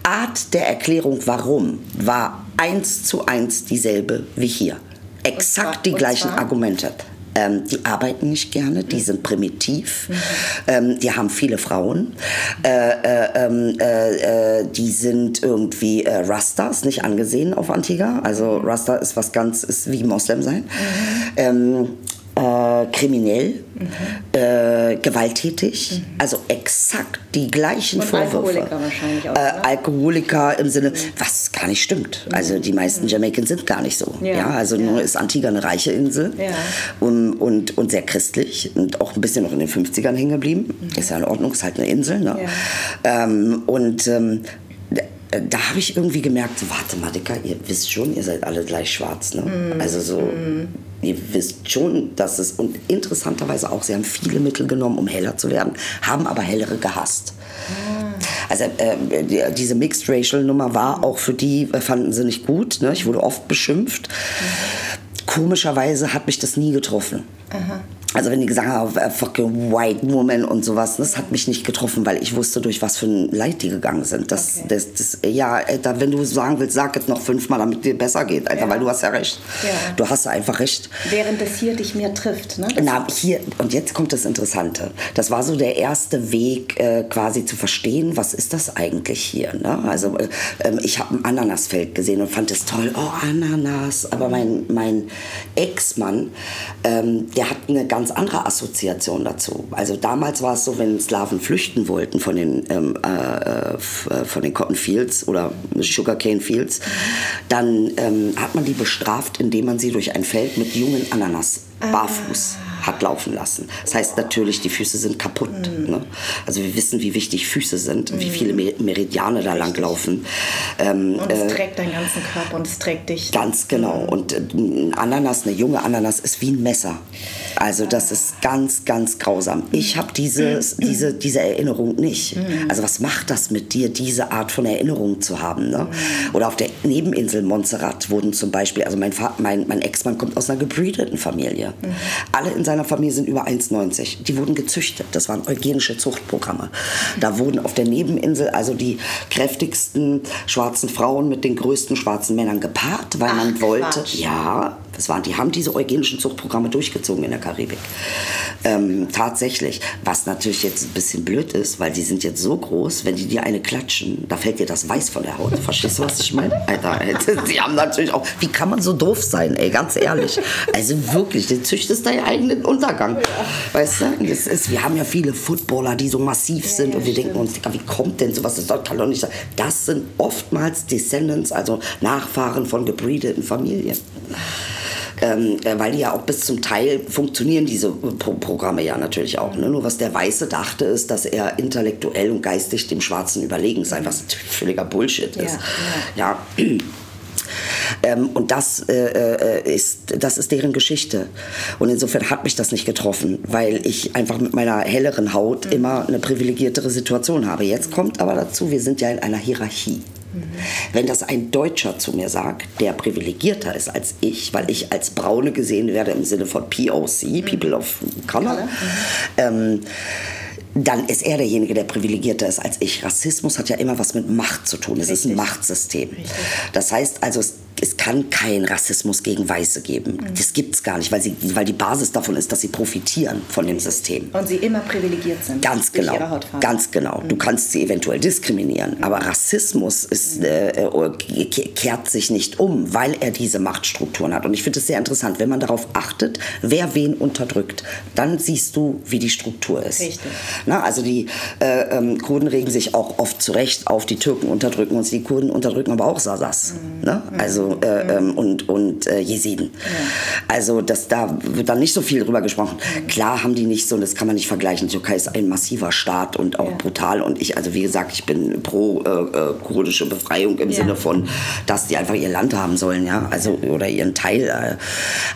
Art der Erklärung, warum, war eins zu eins dieselbe wie hier. Exakt die gleichen Argumente. Ähm, die arbeiten nicht gerne, die sind primitiv, mhm. ähm, die haben viele Frauen, äh, äh, ähm, äh, äh, die sind irgendwie äh, Rastas, nicht angesehen auf Antigua. Also. Rasta ist was ganz, ist wie Moslem sein. Mhm. Ähm, äh, kriminell, mhm. äh, gewalttätig, mhm. also exakt die gleichen Und Vorwürfe. Alkoholiker wahrscheinlich auch. Äh, Alkoholiker im Sinne, mhm. was gar nicht stimmt. Mhm. Also die meisten mhm. Jamaicans sind gar nicht so. Ja, ja also ja. nur ist Antigua eine reiche Insel ja. und, und, und sehr christlich und auch ein bisschen noch in den 50ern hängen geblieben. Mhm. Ist ja in Ordnung, ist halt eine Insel. Ne? Ähm, und ähm, da habe ich irgendwie gemerkt, warte mal, Dicker, ihr wisst schon, ihr seid alle gleich schwarz. Ne? Mm. Also so, mm. Ihr wisst schon, dass es, und interessanterweise auch, sie haben viele Mittel genommen, um heller zu werden, haben aber hellere gehasst. Mm. Also äh, die, diese Mixed Racial Nummer war auch für die, äh, fanden sie nicht gut. Ne? Ich wurde oft beschimpft. Mhm. Komischerweise hat mich das nie getroffen. Aha. Also wenn die gesagt haben, uh, fucking white woman und sowas, das hat mich nicht getroffen, weil ich wusste, durch was für ein Leid die gegangen sind. Das, okay. das, das, ja, Alter, wenn du sagen willst, sag es noch fünfmal, damit dir besser geht, Alter, ja. weil du hast ja recht. Ja. Du hast einfach recht. Während es hier dich mehr trifft, ne? Na, hier, und jetzt kommt das Interessante. Das war so der erste Weg, äh, quasi zu verstehen, was ist das eigentlich hier, ne? Also äh, ähm, ich habe ein Ananasfeld gesehen und fand es toll, oh, Ananas. Aber mein, mein Ex-Mann, ähm, der hat eine ganz andere Assoziation dazu. Also damals war es so, wenn Slawen flüchten wollten von den, ähm, äh, äh von den Cotton Fields oder Sugarcane Fields, dann ähm, hat man die bestraft, indem man sie durch ein Feld mit jungen Ananas barfuß hat laufen lassen. Das heißt natürlich, die Füße sind kaputt. Mhm. Ne? Also wir wissen, wie wichtig Füße sind, mhm. wie viele Meridiane da lang laufen. Ähm, und es äh, trägt deinen ganzen Körper und es trägt dich. Ganz genau. Mhm. Und äh, ein Ananas, eine junge Ananas, ist wie ein Messer. Also das ist ganz, ganz grausam. Ich habe diese, diese, diese Erinnerung nicht. Mhm. Also was macht das mit dir, diese Art von Erinnerung zu haben? Ne? Mhm. Oder auf der Nebeninsel Montserrat wurden zum Beispiel, also mein, mein, mein Ex-Mann kommt aus einer gebreedeten Familie. Mhm. Alle in seiner Familie sind über 1,90. Die wurden gezüchtet. Das waren eugenische Zuchtprogramme. Da wurden auf der Nebeninsel also die kräftigsten schwarzen Frauen mit den größten schwarzen Männern gepaart, weil Ach, man wollte, Quatsch. ja, das waren, die haben diese eugenischen Zuchtprogramme durchgezogen in der Karibik. Ähm, tatsächlich. Was natürlich jetzt ein bisschen blöd ist, weil die sind jetzt so groß, wenn die dir eine klatschen, da fällt dir das Weiß von der Haut. Verstehst du, was ich meine? Alter, die haben natürlich auch. Wie kann man so doof sein, ey, ganz ehrlich? Also wirklich, du züchtest deinen eigenen Untergang. Weißt du? Das ist, wir haben ja viele Footballer, die so massiv sind ja, und wir stimmt. denken uns, wie kommt denn sowas? Das kann doch nicht sein. Das sind oftmals Descendants, also Nachfahren von gebreedeten Familien. Ähm, äh, weil die ja auch bis zum Teil funktionieren, diese Pro Programme ja natürlich auch. Ne? Nur was der Weiße dachte, ist, dass er intellektuell und geistig dem Schwarzen überlegen sei, was völliger Bullshit ist. ja. ja. Ähm, und das, äh, äh, ist, das ist deren Geschichte. Und insofern hat mich das nicht getroffen, weil ich einfach mit meiner helleren Haut mhm. immer eine privilegiertere Situation habe. Jetzt kommt aber dazu, wir sind ja in einer Hierarchie. Mhm. Wenn das ein Deutscher zu mir sagt, der privilegierter ist als ich, weil ich als Braune gesehen werde im Sinne von POC, mhm. People of Color, mhm. ähm, dann ist er derjenige, der privilegierter ist als ich. Rassismus hat ja immer was mit Macht zu tun. Es ist ein Machtsystem. Richtig. Das heißt also, es kann keinen Rassismus gegen Weiße geben. Mhm. Das gibt es gar nicht, weil, sie, weil die Basis davon ist, dass sie profitieren von dem System. Und sie immer privilegiert sind. Ganz genau. Ganz genau. Mhm. Du kannst sie eventuell diskriminieren, mhm. aber Rassismus ist, äh, äh kehrt sich nicht um, weil er diese Machtstrukturen hat. Und ich finde es sehr interessant, wenn man darauf achtet, wer wen unterdrückt, dann siehst du, wie die Struktur ist. Richtig. Na, also die äh, ähm, Kurden regen sich auch oft zurecht auf, die Türken unterdrücken uns, die Kurden unterdrücken aber auch Sasas. Mhm. Ne? Also äh, ähm, und, und äh, Jesiden. Ja. Also das, da wird dann nicht so viel drüber gesprochen. Mhm. Klar haben die nicht so, das kann man nicht vergleichen. Die Türkei ist ein massiver Staat und auch ja. brutal. Und ich, also wie gesagt, ich bin pro äh, äh kurdische Befreiung im ja. Sinne von, dass die einfach ihr Land haben sollen, ja, also oder ihren Teil. Äh.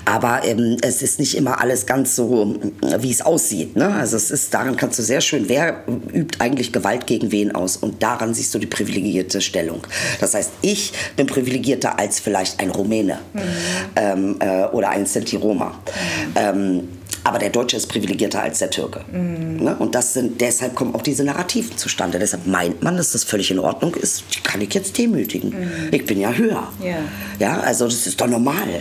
Aber ähm, es ist nicht immer alles ganz so, wie es aussieht. Ne? Also es ist, daran kannst du sehr schön, wer übt eigentlich Gewalt gegen wen aus? Und daran siehst du die privilegierte Stellung. Das heißt, ich bin privilegierter als vielleicht ein Rumäne mhm. ähm, äh, oder ein Sinti Roma. Mhm. Ähm, aber der Deutsche ist privilegierter als der Türke. Mhm. Ne? Und das sind, deshalb kommen auch diese Narrativen zustande. Deshalb meint man, dass das völlig in Ordnung ist. Die kann ich jetzt demütigen. Mhm. Ich bin ja höher. Ja. ja, also das ist doch normal. Ja.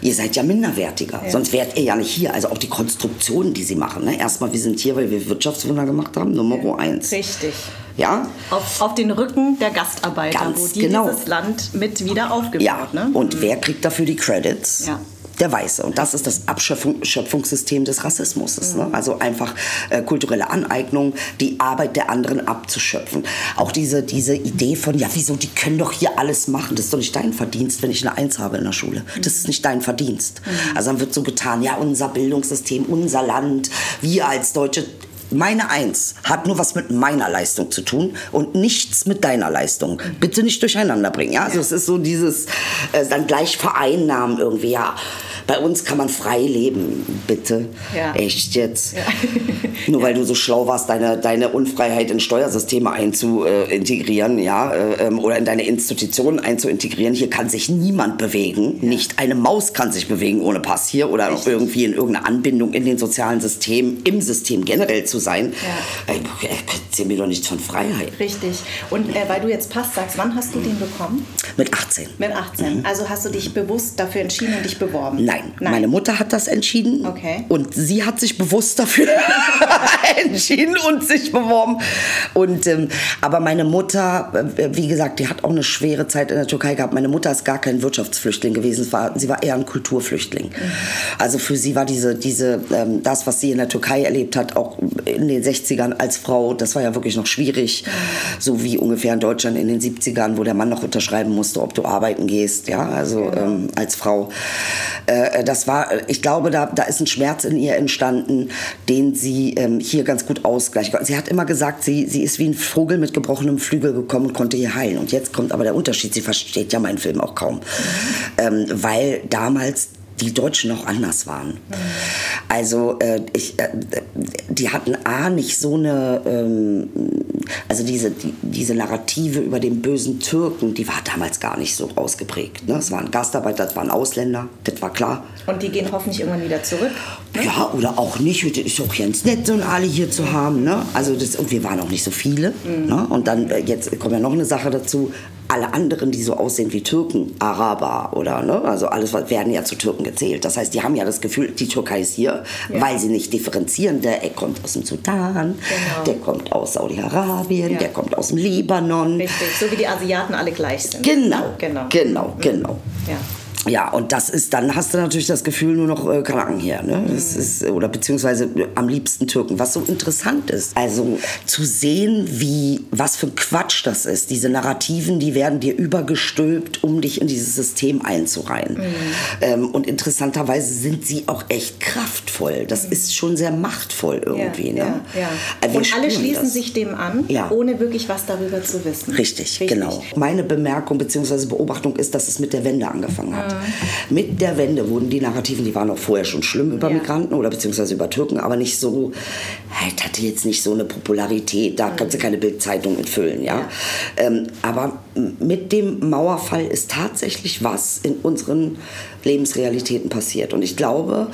Ihr seid ja minderwertiger. Ja. Sonst wärt ihr ja nicht hier. Also auch die Konstruktionen, die sie machen. Ne? Erstmal, wir sind hier, weil wir Wirtschaftswunder gemacht haben. Nummer ja. eins. Richtig. Ja? Auf, auf den Rücken der Gastarbeiter, Ganz wo die genau. dieses Land mit wieder aufgebaut. Ja. Ne? Und mhm. wer kriegt dafür die Credits? Ja der Weiße. Und das ist das Abschöpfungssystem des Rassismus. Ne? Mhm. Also einfach äh, kulturelle Aneignung, die Arbeit der anderen abzuschöpfen. Auch diese, diese Idee von, ja, wieso, die können doch hier alles machen. Das ist doch nicht dein Verdienst, wenn ich eine Eins habe in der Schule. Das ist nicht dein Verdienst. Mhm. Also dann wird so getan, ja, unser Bildungssystem, unser Land, wir als Deutsche meine Eins hat nur was mit meiner Leistung zu tun und nichts mit deiner Leistung. Bitte nicht durcheinander bringen. Ja, also es ist so dieses äh, dann gleich vereinnahmen irgendwie. Ja, bei uns kann man frei leben, bitte. Ja. Echt jetzt. Ja. Nur weil du so schlau warst, deine, deine Unfreiheit in Steuersysteme einzuintegrieren, ja, äh, ähm, oder in deine Institutionen einzuintegrieren. Hier kann sich niemand bewegen. Ja. Nicht eine Maus kann sich bewegen ohne Pass hier oder Richtig. irgendwie in irgendeiner Anbindung in den sozialen Systemen, im System generell zu sein. Ja. Äh, erzähl mir doch nichts von Freiheit. Richtig. Und äh, weil du jetzt Pass sagst, wann hast du den bekommen? Mit 18. Mit 18. Mhm. Also hast du dich bewusst dafür entschieden und dich beworben? Nein. Nein. Meine Mutter hat das entschieden. Okay. Und sie hat sich bewusst dafür entschieden und sich beworben. Und, ähm, aber meine Mutter, äh, wie gesagt, die hat auch eine schwere Zeit in der Türkei gehabt. Meine Mutter ist gar kein Wirtschaftsflüchtling gewesen. Sie war eher ein Kulturflüchtling. Mhm. Also für sie war diese, diese, ähm, das, was sie in der Türkei erlebt hat, auch in den 60ern als Frau, das war ja wirklich noch schwierig. Mhm. So wie ungefähr in Deutschland in den 70ern, wo der Mann noch unterschreiben musste, ob du arbeiten gehst, ja, also genau. ähm, als Frau. Äh, äh, das war, ich glaube, da, da ist ein Schmerz in ihr entstanden, den sie ähm, hier ganz gut ausgleicht. Sie hat immer gesagt, sie, sie ist wie ein Vogel mit gebrochenem Flügel gekommen und konnte hier heilen. Und jetzt kommt aber der Unterschied, sie versteht ja meinen Film auch kaum. Mhm. Ähm, weil damals die Deutschen noch anders waren. Mhm. Also äh, ich, äh, die hatten A nicht so eine, ähm, also diese, die, diese Narrative über den bösen Türken, die war damals gar nicht so ausgeprägt. Ne? Es waren Gastarbeiter, das waren Ausländer, das war klar. Und die gehen hoffentlich irgendwann wieder zurück? Ne? Ja, oder auch nicht. Es ist auch ganz nett, so alle hier zu haben. Ne? Also das, und wir waren auch nicht so viele. Mhm. Ne? Und dann, äh, jetzt kommt ja noch eine Sache dazu, alle anderen, die so aussehen wie Türken, Araber oder, ne, also alles werden ja zu Türken gezählt. Das heißt, die haben ja das Gefühl, die Türkei ist hier, ja. weil sie nicht differenzieren. Der kommt aus dem Sudan, genau. der kommt aus Saudi-Arabien, ja. der kommt aus dem Libanon. Richtig, so wie die Asiaten alle gleich sind. Genau, genau, genau, genau. Ja. Ja, und das ist, dann hast du natürlich das Gefühl nur noch äh, Kanaken hier, ne? Das ist, oder beziehungsweise äh, am liebsten Türken, was so interessant ist. Also zu sehen, wie, was für ein Quatsch das ist. Diese Narrativen, die werden dir übergestülpt, um dich in dieses System einzureihen. Mhm. Ähm, und interessanterweise sind sie auch echt kraftvoll. Das mhm. ist schon sehr machtvoll irgendwie. Ja, ne? ja, ja. Also und alle schließen das. sich dem an, ohne wirklich was darüber zu wissen. Richtig, Richtig, genau. Meine Bemerkung bzw. Beobachtung ist, dass es mit der Wende angefangen hat. Mit der Wende wurden die Narrativen, die waren auch vorher schon schlimm über ja. Migranten oder beziehungsweise über Türken, aber nicht so, halt hatte jetzt nicht so eine Popularität, da mhm. kannst du keine Bildzeitung mitfüllen, ja. ja. Ähm, aber mit dem Mauerfall ist tatsächlich was in unseren Lebensrealitäten passiert. Und ich glaube,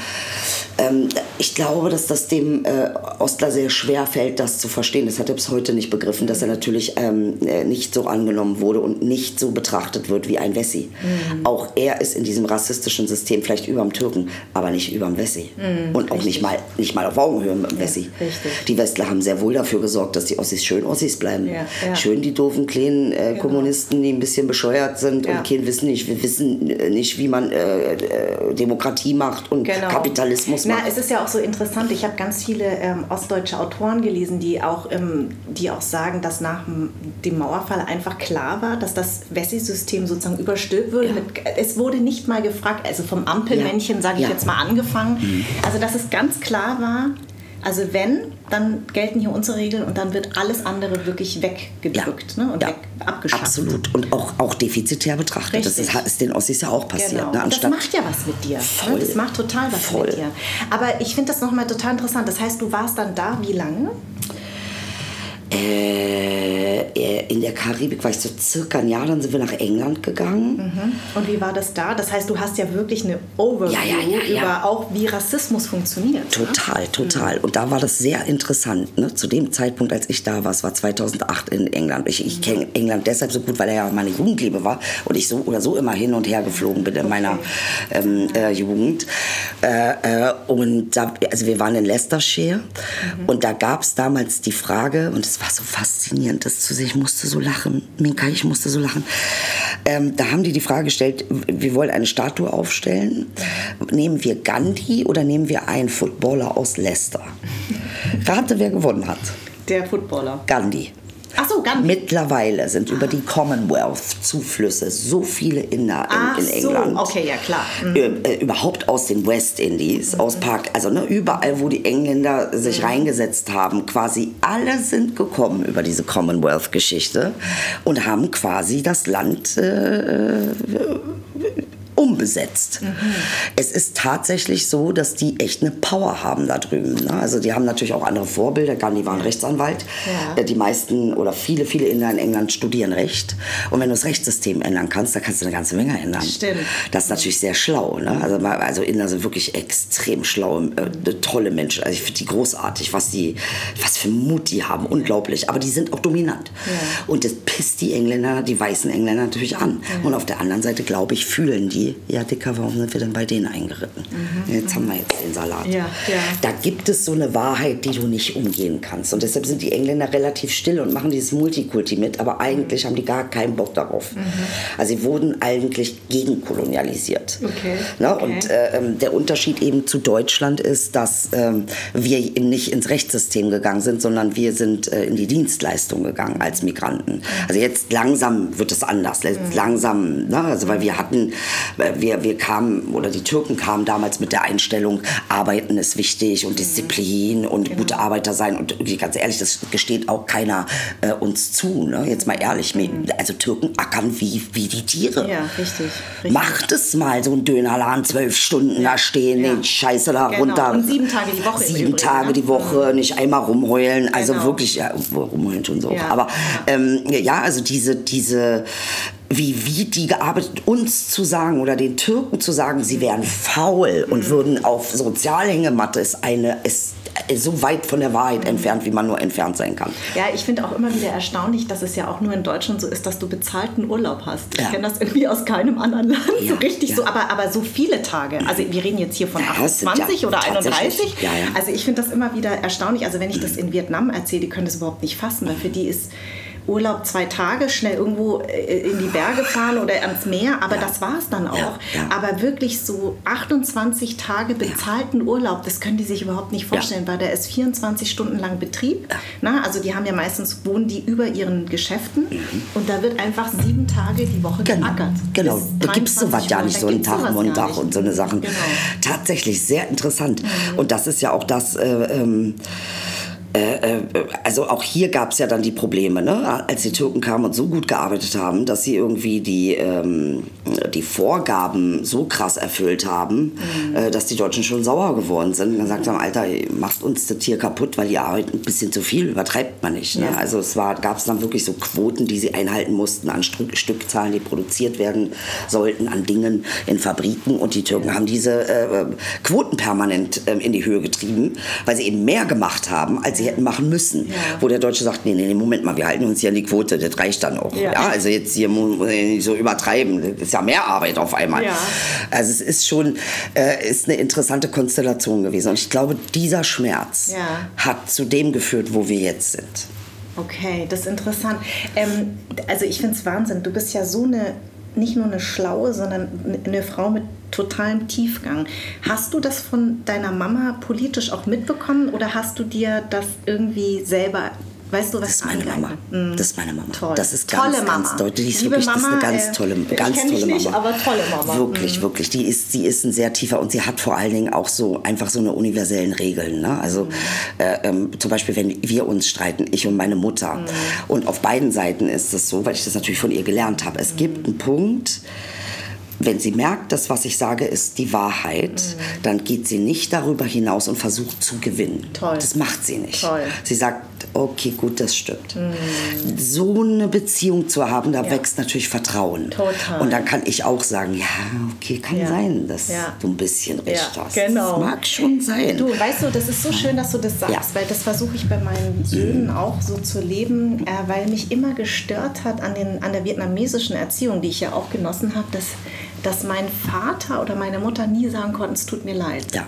ähm, ich glaube, dass das dem äh, Ostler sehr schwer fällt, das zu verstehen. Das hat er bis heute nicht begriffen, dass er natürlich ähm, äh, nicht so angenommen wurde und nicht so betrachtet wird wie ein Wessi. Mhm. Auch er ist in diesem rassistischen System vielleicht über dem Türken, aber nicht über dem Wessi. Mhm, und auch nicht mal, nicht mal auf Augenhöhe mit dem Wessi. Ja, die Westler haben sehr wohl dafür gesorgt, dass die Ossis schön Ossis bleiben. Ja, ja. Schön die doofen kleinen äh, genau. Kommunisten, die ein bisschen bescheuert sind und kein Wissen nicht, wir wissen äh, nicht, wie man äh, äh, Demokratie macht und genau. Kapitalismus na, es ist ja auch so interessant. Ich habe ganz viele ähm, ostdeutsche Autoren gelesen, die auch, ähm, die auch sagen, dass nach dem Mauerfall einfach klar war, dass das Wessi-System sozusagen überstülpt wurde. Ja. Mit, es wurde nicht mal gefragt, also vom Ampelmännchen, ja. sage ich ja. jetzt mal, angefangen. Mhm. Also, dass es ganz klar war, also wenn, dann gelten hier unsere Regeln und dann wird alles andere wirklich weggedrückt ja. ne, und ja. weg, abgeschafft. Absolut. Und auch, auch defizitär betrachtet. Richtig. Das ist, ist den Ossis ja auch passiert. Genau. Ne? Und das macht ja was mit dir. Ne? Voll. Das macht total was Voll. mit dir. Aber ich finde das nochmal total interessant. Das heißt, du warst dann da wie lange? Äh, in der Karibik war ich so circa ein Jahr, dann sind wir nach England gegangen. Mhm. Und wie war das da? Das heißt, du hast ja wirklich eine Overview ja, ja, ja, über auch, wie Rassismus funktioniert. Total, ne? total. Mhm. Und da war das sehr interessant. Ne? Zu dem Zeitpunkt, als ich da war, es war 2008 in England. Ich, ich mhm. kenne England deshalb so gut, weil er ja meine Jugendliebe war und ich so oder so immer hin und her geflogen bin in okay. meiner ähm, äh, Jugend. Äh, äh, und da, also wir waren in Leicestershire mhm. und da gab es damals die Frage, und es war so faszinierend, das zu sehen. Ich musste so lachen. Minka, ich musste so lachen. Ähm, da haben die die Frage gestellt, wir wollen eine Statue aufstellen. Nehmen wir Gandhi oder nehmen wir einen Footballer aus Leicester? Rate, wer gewonnen hat. Der Footballer. Gandhi. Ach so, ganz. Mittlerweile sind über die Commonwealth-Zuflüsse so viele Inder in, in England. So, okay, ja klar. Mhm. Äh, überhaupt aus den West Indies, mhm. aus Park, also ne, überall, wo die Engländer sich mhm. reingesetzt haben, quasi alle sind gekommen über diese Commonwealth-Geschichte und haben quasi das Land äh, umbesetzt. Mhm. Es ist tatsächlich so, dass die echt eine Power haben da drüben. Ne? Also die haben natürlich auch andere Vorbilder. Gandhi war ein Rechtsanwalt. Ja. Äh, die meisten oder viele, viele Inder in England studieren Recht. Und wenn du das Rechtssystem ändern kannst, dann kannst du eine ganze Menge ändern. Stimmt. Das ist natürlich sehr schlau. Ne? Also, also Inder sind wirklich extrem schlau, äh, tolle Menschen. Also ich finde die großartig, was, die, was für Mut die haben. Unglaublich. Aber die sind auch dominant. Ja. Und das pisst die Engländer, die weißen Engländer natürlich an. Ja. Und auf der anderen Seite, glaube ich, fühlen die, ja Dicker, warum sind wir denn bei denen eingeritten? Mhm. Jetzt haben wir jetzt den Salat. Ja, ja. Da gibt es so eine Wahrheit, die du nicht umgehen kannst. Und deshalb sind die Engländer relativ still und machen dieses Multikulti mit, aber eigentlich haben die gar keinen Bock darauf. Mhm. Also sie wurden eigentlich gegenkolonialisiert. Okay. Ne? okay. Und äh, ähm, der Unterschied eben zu Deutschland ist, dass ähm, wir eben nicht ins Rechtssystem gegangen sind, sondern wir sind äh, in die Dienstleistung gegangen als Migranten. Mhm. Also jetzt langsam wird es anders. Mhm. langsam, ne? also weil wir hatten wir, wir kamen, oder die Türken kamen damals mit der Einstellung, Arbeiten ist wichtig und Disziplin und genau. gute Arbeiter sein. Und ganz ehrlich, das gesteht auch keiner äh, uns zu. Ne? Jetzt mal ehrlich, mhm. also Türken ackern wie, wie die Tiere. Ja, richtig, richtig. Macht es mal, so ein Dönerladen, zwölf Stunden ja. da stehen, ja. den Scheiße da genau. runter. Und sieben Tage die Woche. Sieben Tage ne? die Woche, mhm. nicht einmal rumheulen. Also genau. wirklich, ja, rumheulen schon so. Aber ähm, ja, also diese, diese wie, wie die gearbeitet, uns zu sagen oder den Türken zu sagen, sie wären faul und mhm. würden auf Sozialhängematte, ist eine, ist so weit von der Wahrheit mhm. entfernt, wie man nur entfernt sein kann. Ja, ich finde auch immer wieder erstaunlich, dass es ja auch nur in Deutschland so ist, dass du bezahlten Urlaub hast. Ich ja. kenne das irgendwie aus keinem anderen Land ja, so richtig ja. so, aber, aber so viele Tage. Also wir reden jetzt hier von 28 oder 31. Also ich finde das immer wieder erstaunlich. Also wenn ich das in Vietnam erzähle, die können das überhaupt nicht fassen, weil für die ist Urlaub zwei Tage, schnell irgendwo äh, in die Berge fahren oder ans Meer, aber ja. das war es dann auch. Ja, ja. Aber wirklich so 28 Tage bezahlten Urlaub, das können die sich überhaupt nicht vorstellen, weil da ist 24 Stunden lang Betrieb. Na, also die haben ja meistens, wohnen die über ihren Geschäften mhm. und da wird einfach sieben Tage die Woche genau. geackert. Genau, da gibt es sowas ja nicht, so einen Tag, Montag und so eine Sachen. Genau. Tatsächlich sehr interessant. Mhm. Und das ist ja auch das, äh, ähm, äh, äh, also auch hier gab es ja dann die Probleme, ne? als die Türken kamen und so gut gearbeitet haben, dass sie irgendwie die, ähm, die Vorgaben so krass erfüllt haben, mhm. äh, dass die Deutschen schon sauer geworden sind. Und dann sagt haben, Alter, macht uns das Tier kaputt, weil ihr arbeitet ein bisschen zu viel, übertreibt man nicht. Ne? Ja. Also es gab es dann wirklich so Quoten, die sie einhalten mussten an Stück, Stückzahlen, die produziert werden sollten, an Dingen in Fabriken. Und die Türken haben diese äh, Quoten permanent ähm, in die Höhe getrieben, weil sie eben mehr gemacht haben, als sie hätten machen müssen. Ja. Wo der Deutsche sagt, nee, nee, Moment mal, wir halten uns hier an die Quote, das reicht dann auch. Ja. ja also jetzt hier muss ich nicht so übertreiben, das ist ja mehr Arbeit auf einmal. Ja. Also es ist schon äh, ist eine interessante Konstellation gewesen. Und ich glaube, dieser Schmerz hat zu dem geführt, wo wir jetzt sind. Okay, das ist interessant. Ähm, also ich finde es Wahnsinn. Du bist ja so eine, nicht nur eine schlaue, sondern eine Frau mit totalem Tiefgang. Hast du das von deiner Mama politisch auch mitbekommen oder hast du dir das irgendwie selber Weißt du, was das ist meine Mama. Mhm. Das ist meine Mama. Toll. Das ist ganz, tolle Mama. ganz deutlich. Die ist Liebe wirklich, Mama, ist eine ganz tolle, äh, ganz tolle Mama. Nicht, aber tolle Mama. Wirklich, mhm. wirklich. Die ist, sie ist ein sehr tiefer und sie hat vor allen Dingen auch so einfach so eine universellen Regeln. Ne? Also mhm. äh, ähm, zum Beispiel, wenn wir uns streiten, ich und meine Mutter. Mhm. Und auf beiden Seiten ist es so, weil ich das natürlich von ihr gelernt habe. Es gibt einen Punkt, wenn sie merkt, dass was ich sage ist die Wahrheit, mhm. dann geht sie nicht darüber hinaus und versucht zu gewinnen. Toll. Das macht sie nicht. Toll. Sie sagt, okay, gut, das stimmt. Mhm. So eine Beziehung zu haben, da ja. wächst natürlich Vertrauen. Total. Und dann kann ich auch sagen, ja, okay, kann ja. sein, dass ja. du ein bisschen recht hast. Genau. Das mag schon sein. Du, weißt du, das ist so schön, dass du das sagst, weil das versuche ich bei meinen Söhnen mhm. auch so zu leben, äh, weil mich immer gestört hat an, den, an der vietnamesischen Erziehung, die ich ja auch genossen habe, dass dass mein Vater oder meine Mutter nie sagen konnten, es tut mir leid. Ja.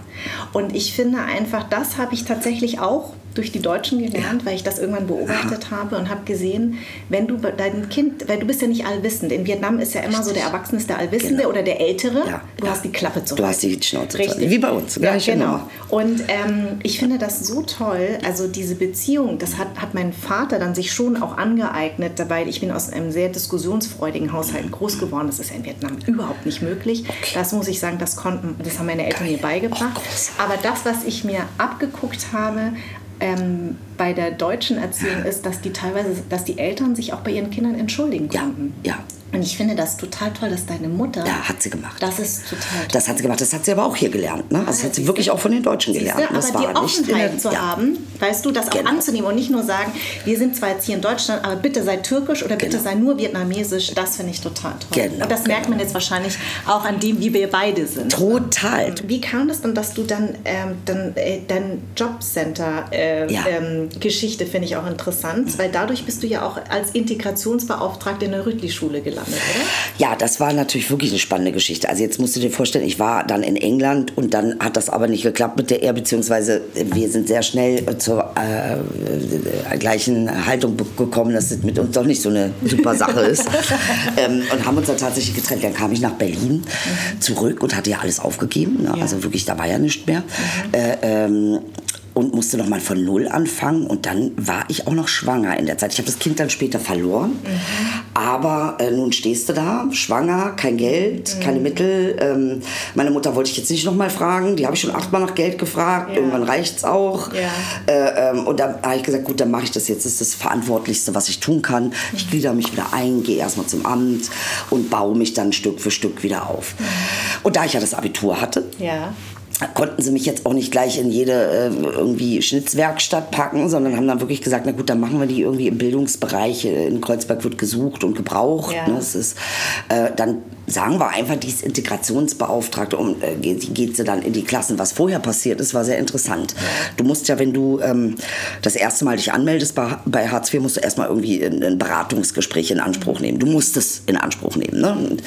Und ich finde einfach, das habe ich tatsächlich auch durch die Deutschen gelernt, ja. weil ich das irgendwann beobachtet ja. habe und habe gesehen, wenn du dein Kind, weil du bist ja nicht allwissend. In Vietnam ist ja immer Richtig. so, der Erwachsene ist der Allwissende genau. oder der Ältere. Ja. Du hast die Klappe zu Du hast die Schnauze Richtig. Wie bei uns. Ja, genau. Und ähm, ich finde das so toll, also diese Beziehung, das hat, hat mein Vater dann sich schon auch angeeignet, weil ich bin aus einem sehr diskussionsfreudigen Haushalt groß geworden. Das ist in Vietnam überhaupt nicht möglich. Okay. Das muss ich sagen, das konnten, das haben meine Eltern Geil. mir beigebracht. Oh, Aber das, was ich mir abgeguckt habe, ähm, bei der deutschen Erziehung ist, dass die teilweise, dass die Eltern sich auch bei ihren Kindern entschuldigen konnten. Ja, ja. Und ich finde das total toll, dass deine Mutter. Ja, hat sie gemacht. Das ist total toll. Das hat sie gemacht. Das hat sie aber auch hier gelernt. Ne? Das also hat sie wirklich auch von den Deutschen gelernt. aber das die Offenheit nicht, zu ja. haben, weißt du, das genau. auch anzunehmen und nicht nur sagen, wir sind zwar jetzt hier in Deutschland, aber bitte sei türkisch oder bitte genau. sei nur vietnamesisch. Das finde ich total toll. Genau, und das merkt man genau. jetzt wahrscheinlich auch an dem, wie wir beide sind. Total. Wie kam das dann, dass du dann, ähm, dann äh, dein Jobcenter-Geschichte äh, ja. ähm, finde ich auch interessant, weil dadurch bist du ja auch als Integrationsbeauftragte in der Rüttli-Schule gelandet, oder? Ja, das war natürlich wirklich eine spannende Geschichte. Also jetzt musst du dir vorstellen, ich war dann in England und dann hat das aber nicht geklappt mit der R, beziehungsweise wir sind sehr schnell zur äh, gleichen Haltung gekommen, dass es mit uns doch nicht so eine super Sache ist. ähm, und haben uns dann tatsächlich getrennt. Dann kam ich nach Berlin mhm. zurück und hatte ja alles aufgegeben. Ne? Ja. Also wirklich, da war ja nichts mehr. Mhm. Äh, ähm, und musste noch mal von Null anfangen. Und dann war ich auch noch schwanger in der Zeit. Ich habe das Kind dann später verloren. Mhm. Aber äh, nun stehst du da, schwanger, kein Geld, mhm. keine Mittel. Ähm, meine Mutter wollte ich jetzt nicht noch mal fragen. Die habe ich schon achtmal nach Geld gefragt. Ja. Irgendwann reicht es auch. Ja. Äh, ähm, und dann habe ich gesagt, gut, dann mache ich das jetzt. Das ist das Verantwortlichste, was ich tun kann. Mhm. Ich glieder mich wieder ein, gehe erstmal zum Amt und baue mich dann Stück für Stück wieder auf. Mhm. Und da ich ja das Abitur hatte, ja konnten sie mich jetzt auch nicht gleich in jede äh, irgendwie Schnitzwerkstatt packen, sondern haben dann wirklich gesagt, na gut, dann machen wir die irgendwie im Bildungsbereich. In Kreuzberg wird gesucht und gebraucht. Ja. Ne? Das ist, äh, dann sagen wir einfach, die ist Integrationsbeauftragte und äh, geht, geht sie dann in die Klassen. Was vorher passiert ist, war sehr interessant. Du musst ja, wenn du ähm, das erste Mal dich anmeldest bei, bei Hartz IV, musst du erstmal irgendwie ein, ein, Beratungsgespräch in Anspruch nehmen. Du musst es in Anspruch nehmen. Ne? Und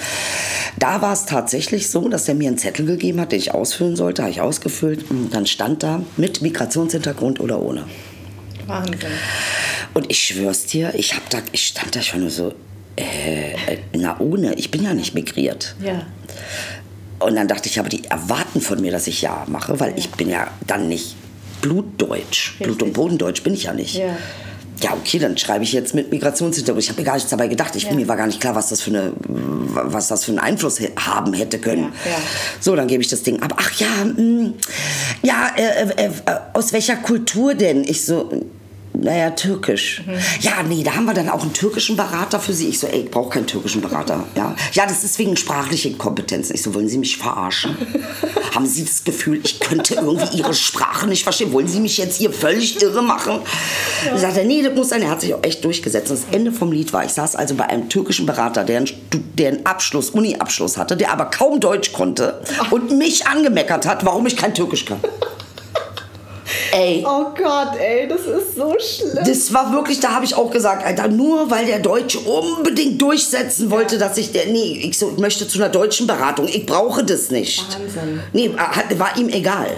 da war es tatsächlich so, dass er mir einen Zettel gegeben hat, den ich ausfüllen sollte, habe ich ausgefüllt und dann stand da mit Migrationshintergrund oder ohne. Wahnsinn. Und ich schwör's dir, ich, hab da, ich stand da schon nur so, äh, äh, na ohne, ich bin ja nicht migriert. Ja. Und dann dachte ich, aber die erwarten von mir, dass ich ja mache, weil ich bin ja dann nicht blutdeutsch. Blut- und Bodendeutsch bin ich ja nicht. Ja. Ja, okay, dann schreibe ich jetzt mit Migrationshintergrund. Ich habe mir gar nichts dabei gedacht. Ich, Ja. Mir war gar nicht klar, was das für, eine, was das für einen Einfluss haben hätte können. Ja, ja. So, dann gebe ich das Ding ab. Ach ja, mh, ja, äh, äh, äh, aus welcher Kultur denn? Ich so, naja, türkisch. Mhm. Ja, nee, da haben wir dann auch einen türkischen Berater für Sie. Ich so, ey, ich brauche keinen türkischen Berater. Ja, ja das ist wegen sprachlichen Kompetenzen. Ich so, wollen Sie mich verarschen? haben Sie das Gefühl, ich könnte irgendwie Ihre Sprache nicht verstehen? Wollen Sie mich jetzt hier völlig irre machen? Ja. Sagt er, nee, das muss sein. Er hat sich auch echt durchgesetzt. Und das Ende vom Lied war, ich saß also bei einem türkischen Berater, der einen, Stu- der einen Abschluss, Uni-Abschluss hatte, der aber kaum Deutsch konnte und mich angemeckert hat, warum ich kein Türkisch kann. Ey. Oh Gott, ey, das ist so schlimm. Das war wirklich, da habe ich auch gesagt, Alter, nur weil der Deutsche unbedingt durchsetzen wollte, dass ich der, nee, ich, so, ich möchte zu einer deutschen Beratung, ich brauche das nicht. Wahnsinn. Nee, hat- war ihm egal.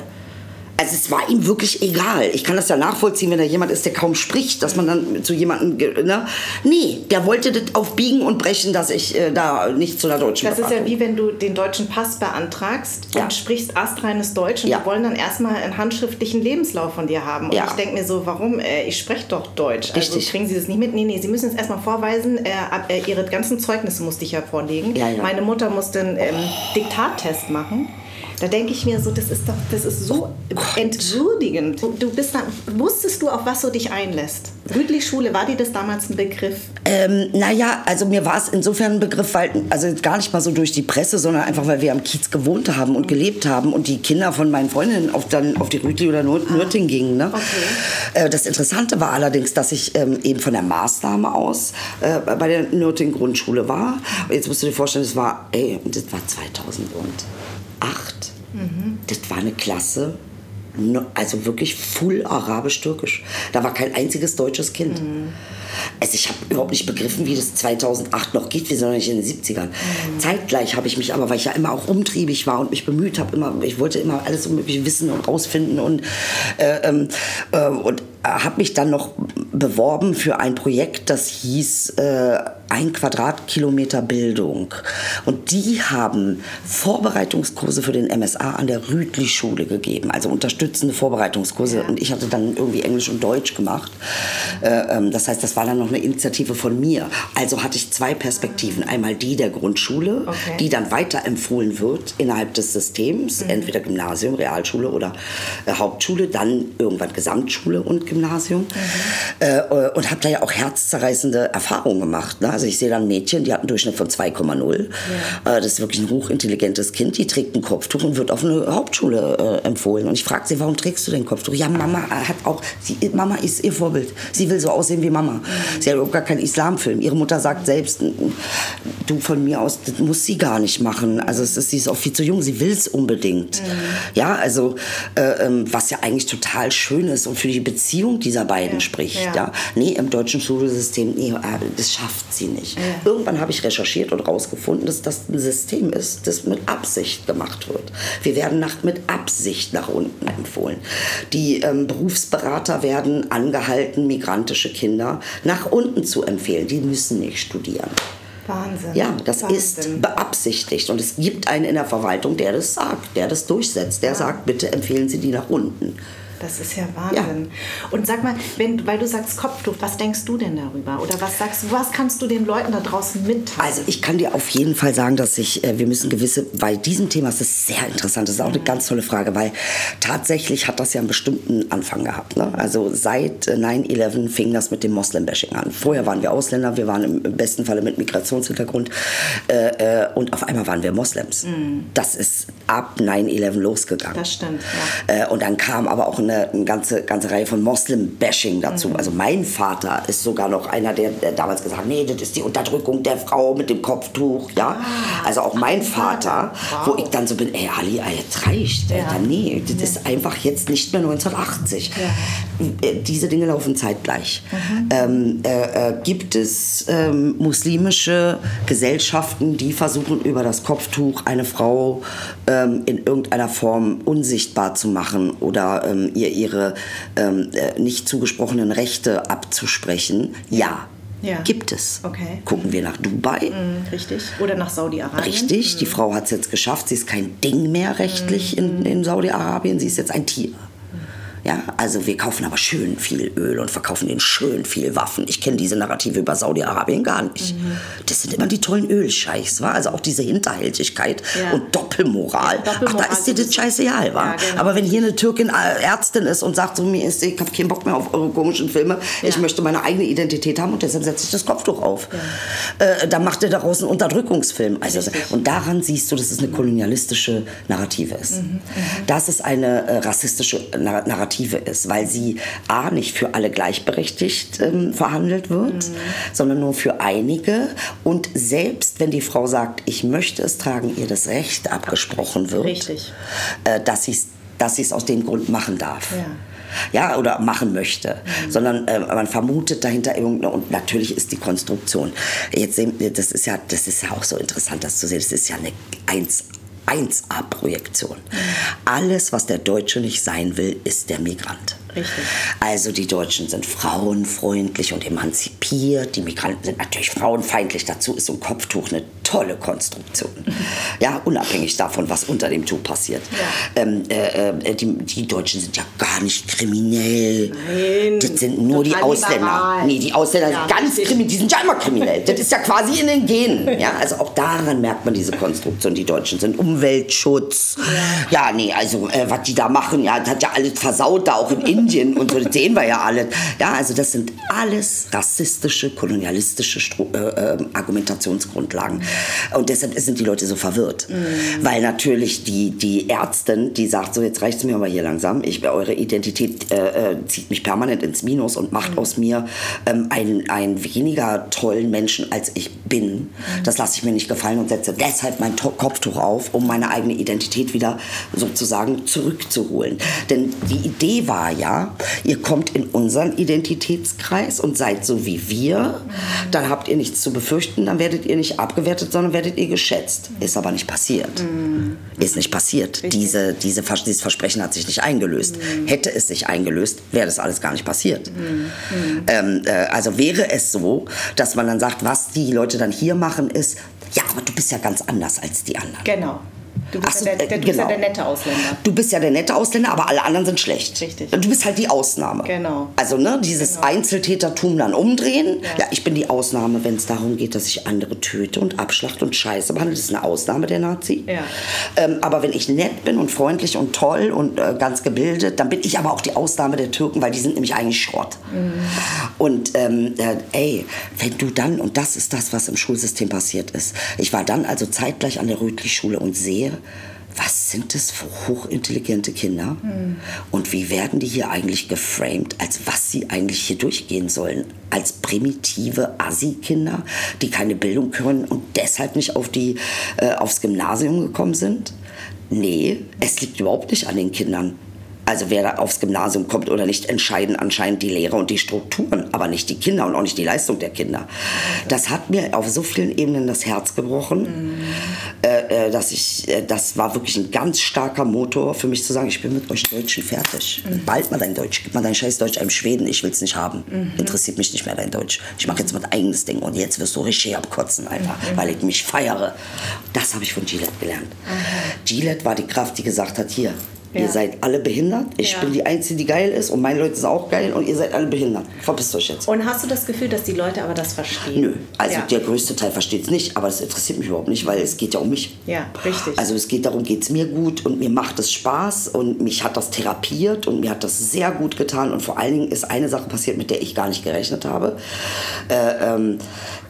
Also es war ihm wirklich egal. Ich kann das ja nachvollziehen, wenn da jemand ist, der kaum spricht, dass man dann zu jemandem, ne? Nee, der wollte das auf Biegen und Brechen, dass ich äh, da nicht zu einer deutschen Das ist Beratung. ja wie wenn du den deutschen Pass beantragst Ja. und sprichst astreines Deutsch und Ja. die wollen dann erstmal einen handschriftlichen Lebenslauf von dir haben. Und Ja. ich denke mir so, warum? Äh, ich spreche doch Deutsch. Also Richtig. kriegen sie das nicht mit? Nee, nee, sie müssen es erstmal vorweisen. Äh, ab- äh, ihre ganzen Zeugnisse musste ich ja vorlegen. Meine Mutter musste einen ähm, Diktattest machen. Da denke ich mir so, das ist doch, das ist so entwürdigend. Du, bist da, wusstest du, auf was du dich einlässt? Rüdlich-Schule, war dir das damals ein Begriff? Ähm, naja, also mir war es insofern ein Begriff, weil, also gar nicht mal so durch die Presse, sondern einfach, weil wir am Kiez gewohnt haben und gelebt haben und die Kinder von meinen Freundinnen auf, dann auf die Rütli oder Nür- Nürting gingen. Ne? Äh, das Interessante war allerdings, dass ich ähm, eben von der Maßnahme aus äh, bei der Nürting Grundschule war. Und jetzt musst du dir vorstellen, das war, ey, das war 2008. Das war eine Klasse, also wirklich full arabisch-türkisch. Da war kein einziges deutsches Kind. Also ich habe überhaupt nicht begriffen, wie das 2008 noch geht. Wir sind noch nicht in den 70ern. Zeitgleich habe ich mich aber, weil ich ja immer auch umtriebig war und mich bemüht habe, ich wollte immer alles unmögliche wissen und rausfinden und, äh, ähm, äh, und habe mich dann noch beworben für ein Projekt, das hieß äh, ein Quadratkilometer Bildung. Und die haben Vorbereitungskurse für den MSA an der Rütli-Schule gegeben, also unterstützende Vorbereitungskurse. Und ich hatte dann irgendwie Englisch und Deutsch gemacht. Äh, ähm, das heißt, das war dann noch eine Initiative von mir. Also hatte ich zwei Perspektiven. Einmal die der Grundschule, Okay. die dann weiterempfohlen wird innerhalb des Systems, entweder Gymnasium, Realschule oder äh, Hauptschule, dann irgendwann Gesamtschule und Gymnasium. Äh, äh, und habe da ja auch herzzerreißende Erfahrungen gemacht. Ne? Also ich sehe dann Mädchen, die hat einen Durchschnitt von 2,0. Äh, das ist wirklich ein hochintelligentes Kind, die trägt ein Kopftuch und wird auf eine Hauptschule äh, empfohlen. Und ich frage sie, warum trägst du denn Kopftuch? Ja, Mama hat auch, sie, Mama ist ihr Vorbild. Sie will so aussehen wie Mama. Sie hat überhaupt gar keinen Islamfilm. Ihre Mutter sagt selbst, du von mir aus, das muss sie gar nicht machen. Also es ist, sie ist auch viel zu jung, sie will es unbedingt. Ja, also äh, ähm, was ja eigentlich total schön ist und für die Beziehung dieser beiden spricht. ja. Ja. Nee, im deutschen Schulsystem, nee, äh, das schafft sie nicht. Irgendwann habe ich recherchiert und rausgefunden, dass das ein System ist, das mit Absicht gemacht wird. Wir werden nach, mit Absicht nach unten empfohlen. Die ähm, Berufsberater werden angehalten, migrantische Kinder nach unten zu empfehlen. Die müssen nicht studieren. Wahnsinn. Ja, das Wahnsinn. ist beabsichtigt. Und es gibt einen in der Verwaltung, der das sagt, der das durchsetzt. Der sagt, bitte empfehlen Sie die nach unten. Das ist ja Wahnsinn. Und sag mal, wenn, weil du sagst Kopftuch, was denkst du denn darüber? Oder was sagst du, was kannst du den Leuten da draußen mitteilen? Also ich kann dir auf jeden Fall sagen, dass ich, äh, wir müssen gewisse, bei diesem Thema ist es sehr interessant, das ist auch eine ganz tolle Frage, weil tatsächlich hat das ja einen bestimmten Anfang gehabt. Ne? Also seit äh, 9-11 fing das mit dem Moslem-Bashing an. Vorher waren wir Ausländer, wir waren im besten Falle mit Migrationshintergrund äh, äh, und auf einmal waren wir Moslems. Das ist ab 9-11 losgegangen. Das stimmt, ja. Äh, und dann kam aber auch eine, eine ganze, ganze Reihe von Moslem-Bashing dazu. Mhm. Also mein Vater ist sogar noch einer, der, der damals gesagt hat, nee, das ist die Unterdrückung der Frau mit dem Kopftuch. Ja? also auch mein Vater, Wow. wo ich dann so bin, ey Ali, jetzt reicht. Ja. Alter, nee, das ist einfach jetzt nicht mehr 1980. Äh, Diese Dinge laufen zeitgleich. Mhm. Ähm, äh, äh, gibt es ähm, muslimische Gesellschaften, die versuchen, über das Kopftuch eine Frau ähm, in irgendeiner Form unsichtbar zu machen oder ähm, ihr ihre ähm, äh, nicht zugesprochenen Rechte abzusprechen? Ja. Ja. Gibt es. Okay. Gucken wir nach Dubai. Mhm, richtig. Oder nach Saudi-Arabien. Richtig. Mhm. Die Frau hat es jetzt geschafft. Sie ist kein Ding mehr rechtlich mhm. in, in Saudi-Arabien. Sie ist jetzt ein Tier. Ja, also wir kaufen aber schön viel Öl und verkaufen den schön viel Waffen. Ich kenne diese Narrative über Saudi-Arabien gar nicht. Mhm. Das sind immer die tollen Ölscheichs, wa? Also auch diese Hinterhältigkeit ja. und Doppelmoral. Doppelmoral. Ach, da ist dir das scheißegal, wa? Ja, genau. Aber wenn hier eine Türkin äh, Ärztin ist und sagt, so mir ist, ich habe keinen Bock mehr auf eure komischen Filme, ja. ich möchte meine eigene Identität haben und deshalb setze ich das Kopftuch auf. Äh, dann macht er daraus einen Unterdrückungsfilm. Also, und daran siehst du, dass es eine kolonialistische Narrative ist. Mhm. Mhm. Das ist eine äh, rassistische Narrative Alternative ist, weil sie A nicht für alle gleichberechtigt ähm, verhandelt wird, mhm. sondern nur für einige. Und selbst wenn die Frau sagt, ich möchte es tragen, ihr das Recht abgesprochen wird, Richtig. Äh, dass sie dass es aus dem Grund machen darf. Ja ja, oder machen möchte, mhm. sondern äh, man vermutet dahinter irgendeine und natürlich ist die Konstruktion. Jetzt sehen wir, das ist ja, das ist ja auch so interessant, das zu sehen. Das ist ja eine 1 1A-Projektion. Mhm. Alles, was der Deutsche nicht sein will, ist der Migrant. Richtig. Also die Deutschen sind frauenfreundlich und emanzipiert. Die Migranten sind natürlich frauenfeindlich. Dazu ist so ein Kopftuch eine tolle Konstruktion. Ja, unabhängig davon, was unter dem Tuch passiert. Ja. Ähm, äh, äh, die, die, Deutschen sind ja gar nicht kriminell. Nein. Das sind nur die Ausländer. Liberal. Nee, die Ausländer ja, sind ganz kriminell. Die sind ja immer kriminell. das ist ja quasi in den Genen. Ja, also auch daran merkt man diese Konstruktion. Die Deutschen sind Umweltschutz. Ja, ja nee, also äh, was die da machen, ja, das hat ja alles versaut, da auch in Indien. Indien und so, das sehen wir ja alle. Ja, also das sind alles rassistische, kolonialistische Stru äh, äh, Argumentationsgrundlagen. Und deshalb sind die Leute so verwirrt. Mhm. Weil natürlich die, die Ärztin, die sagt, so jetzt reicht es mir aber hier langsam, ich, eure Identität äh, äh, zieht mich permanent ins Minus und macht mhm. aus mir ähm, einen, einen weniger tollen Menschen, als ich bin. Mhm. Das lasse ich mir nicht gefallen und setze deshalb mein to Kopftuch auf, um meine eigene Identität wieder sozusagen zurückzuholen. Denn die Idee war ja, ihr kommt in unseren Identitätskreis und seid so wie wir, dann habt ihr nichts zu befürchten, dann werdet ihr nicht abgewertet, sondern werdet ihr geschätzt. Ist aber nicht passiert. Mhm. Ist nicht passiert. Diese, diese, dieses Versprechen hat sich nicht eingelöst. Mhm. Hätte es sich eingelöst, wäre das alles gar nicht passiert. Mhm. Ähm, äh, also wäre es so, dass man dann sagt, was die Leute dann hier machen, ist, ja, aber du bist ja ganz anders als die anderen. Genau. Du bist, so, ja, der, der, du genau. bist ja genau. der nette Ausländer. Du bist ja der nette Ausländer, aber alle anderen sind schlecht. Richtig. Du bist halt die Ausnahme. Genau. Also ne, dieses genau. Einzeltätertum dann umdrehen. Ja. ja ich bin die Ausnahme, wenn es darum geht, dass ich andere töte und abschlachte und scheiße behandle. Das ist eine Ausnahme der Nazi. Ja. Ähm, aber wenn ich nett bin und freundlich und toll und äh, ganz gebildet, dann bin ich aber auch die Ausnahme der Türken, weil die sind nämlich eigentlich Schrott. Mhm. Und ähm, äh, ey, wenn du dann, und das ist das, was im Schulsystem passiert ist. Ich war dann also zeitgleich an der Rötli-Schule und sehe, was sind das für hochintelligente Kinder? Mhm. Und wie werden die hier eigentlich geframed, als was sie eigentlich hier durchgehen sollen? Als primitive Assi-Kinder, die keine Bildung können und deshalb nicht auf die, äh, aufs Gymnasium gekommen sind? Nee, es liegt überhaupt nicht an den Kindern. Also wer da aufs Gymnasium kommt oder nicht, entscheiden anscheinend die Lehrer und die Strukturen, aber nicht die Kinder und auch nicht die Leistung der Kinder. Das hat mir auf so vielen Ebenen das Herz gebrochen, mhm. äh, dass ich, äh, das war wirklich ein ganz starker Motor für mich zu sagen, ich bin mit euch Deutschen fertig. Mhm. Bald mal dein Deutsch, gib mal dein scheiß Deutsch einem Schweden, ich will es nicht haben. Mhm. Interessiert mich nicht mehr dein Deutsch. Ich mache jetzt mein eigenes Ding und jetzt wirst du richtig abkotzen, einfach, mhm. weil ich mich feiere. Das habe ich von Gillette gelernt. Gillette war die Kraft, die gesagt hat, hier, ja. Ihr seid alle behindert. Ich ja. bin die Einzige, die geil ist und meine Leute sind auch geil und ihr seid alle behindert. Verpisst euch jetzt. Und hast du das Gefühl, dass die Leute aber das verstehen? Nö. Also ja. der größte Teil versteht es nicht, aber es interessiert mich überhaupt nicht, weil es geht ja um mich. Ja, richtig. Also es geht darum, geht es mir gut und mir macht es Spaß und mich hat das therapiert und mir hat das sehr gut getan und vor allen Dingen ist eine Sache passiert, mit der ich gar nicht gerechnet habe. Äh, ähm,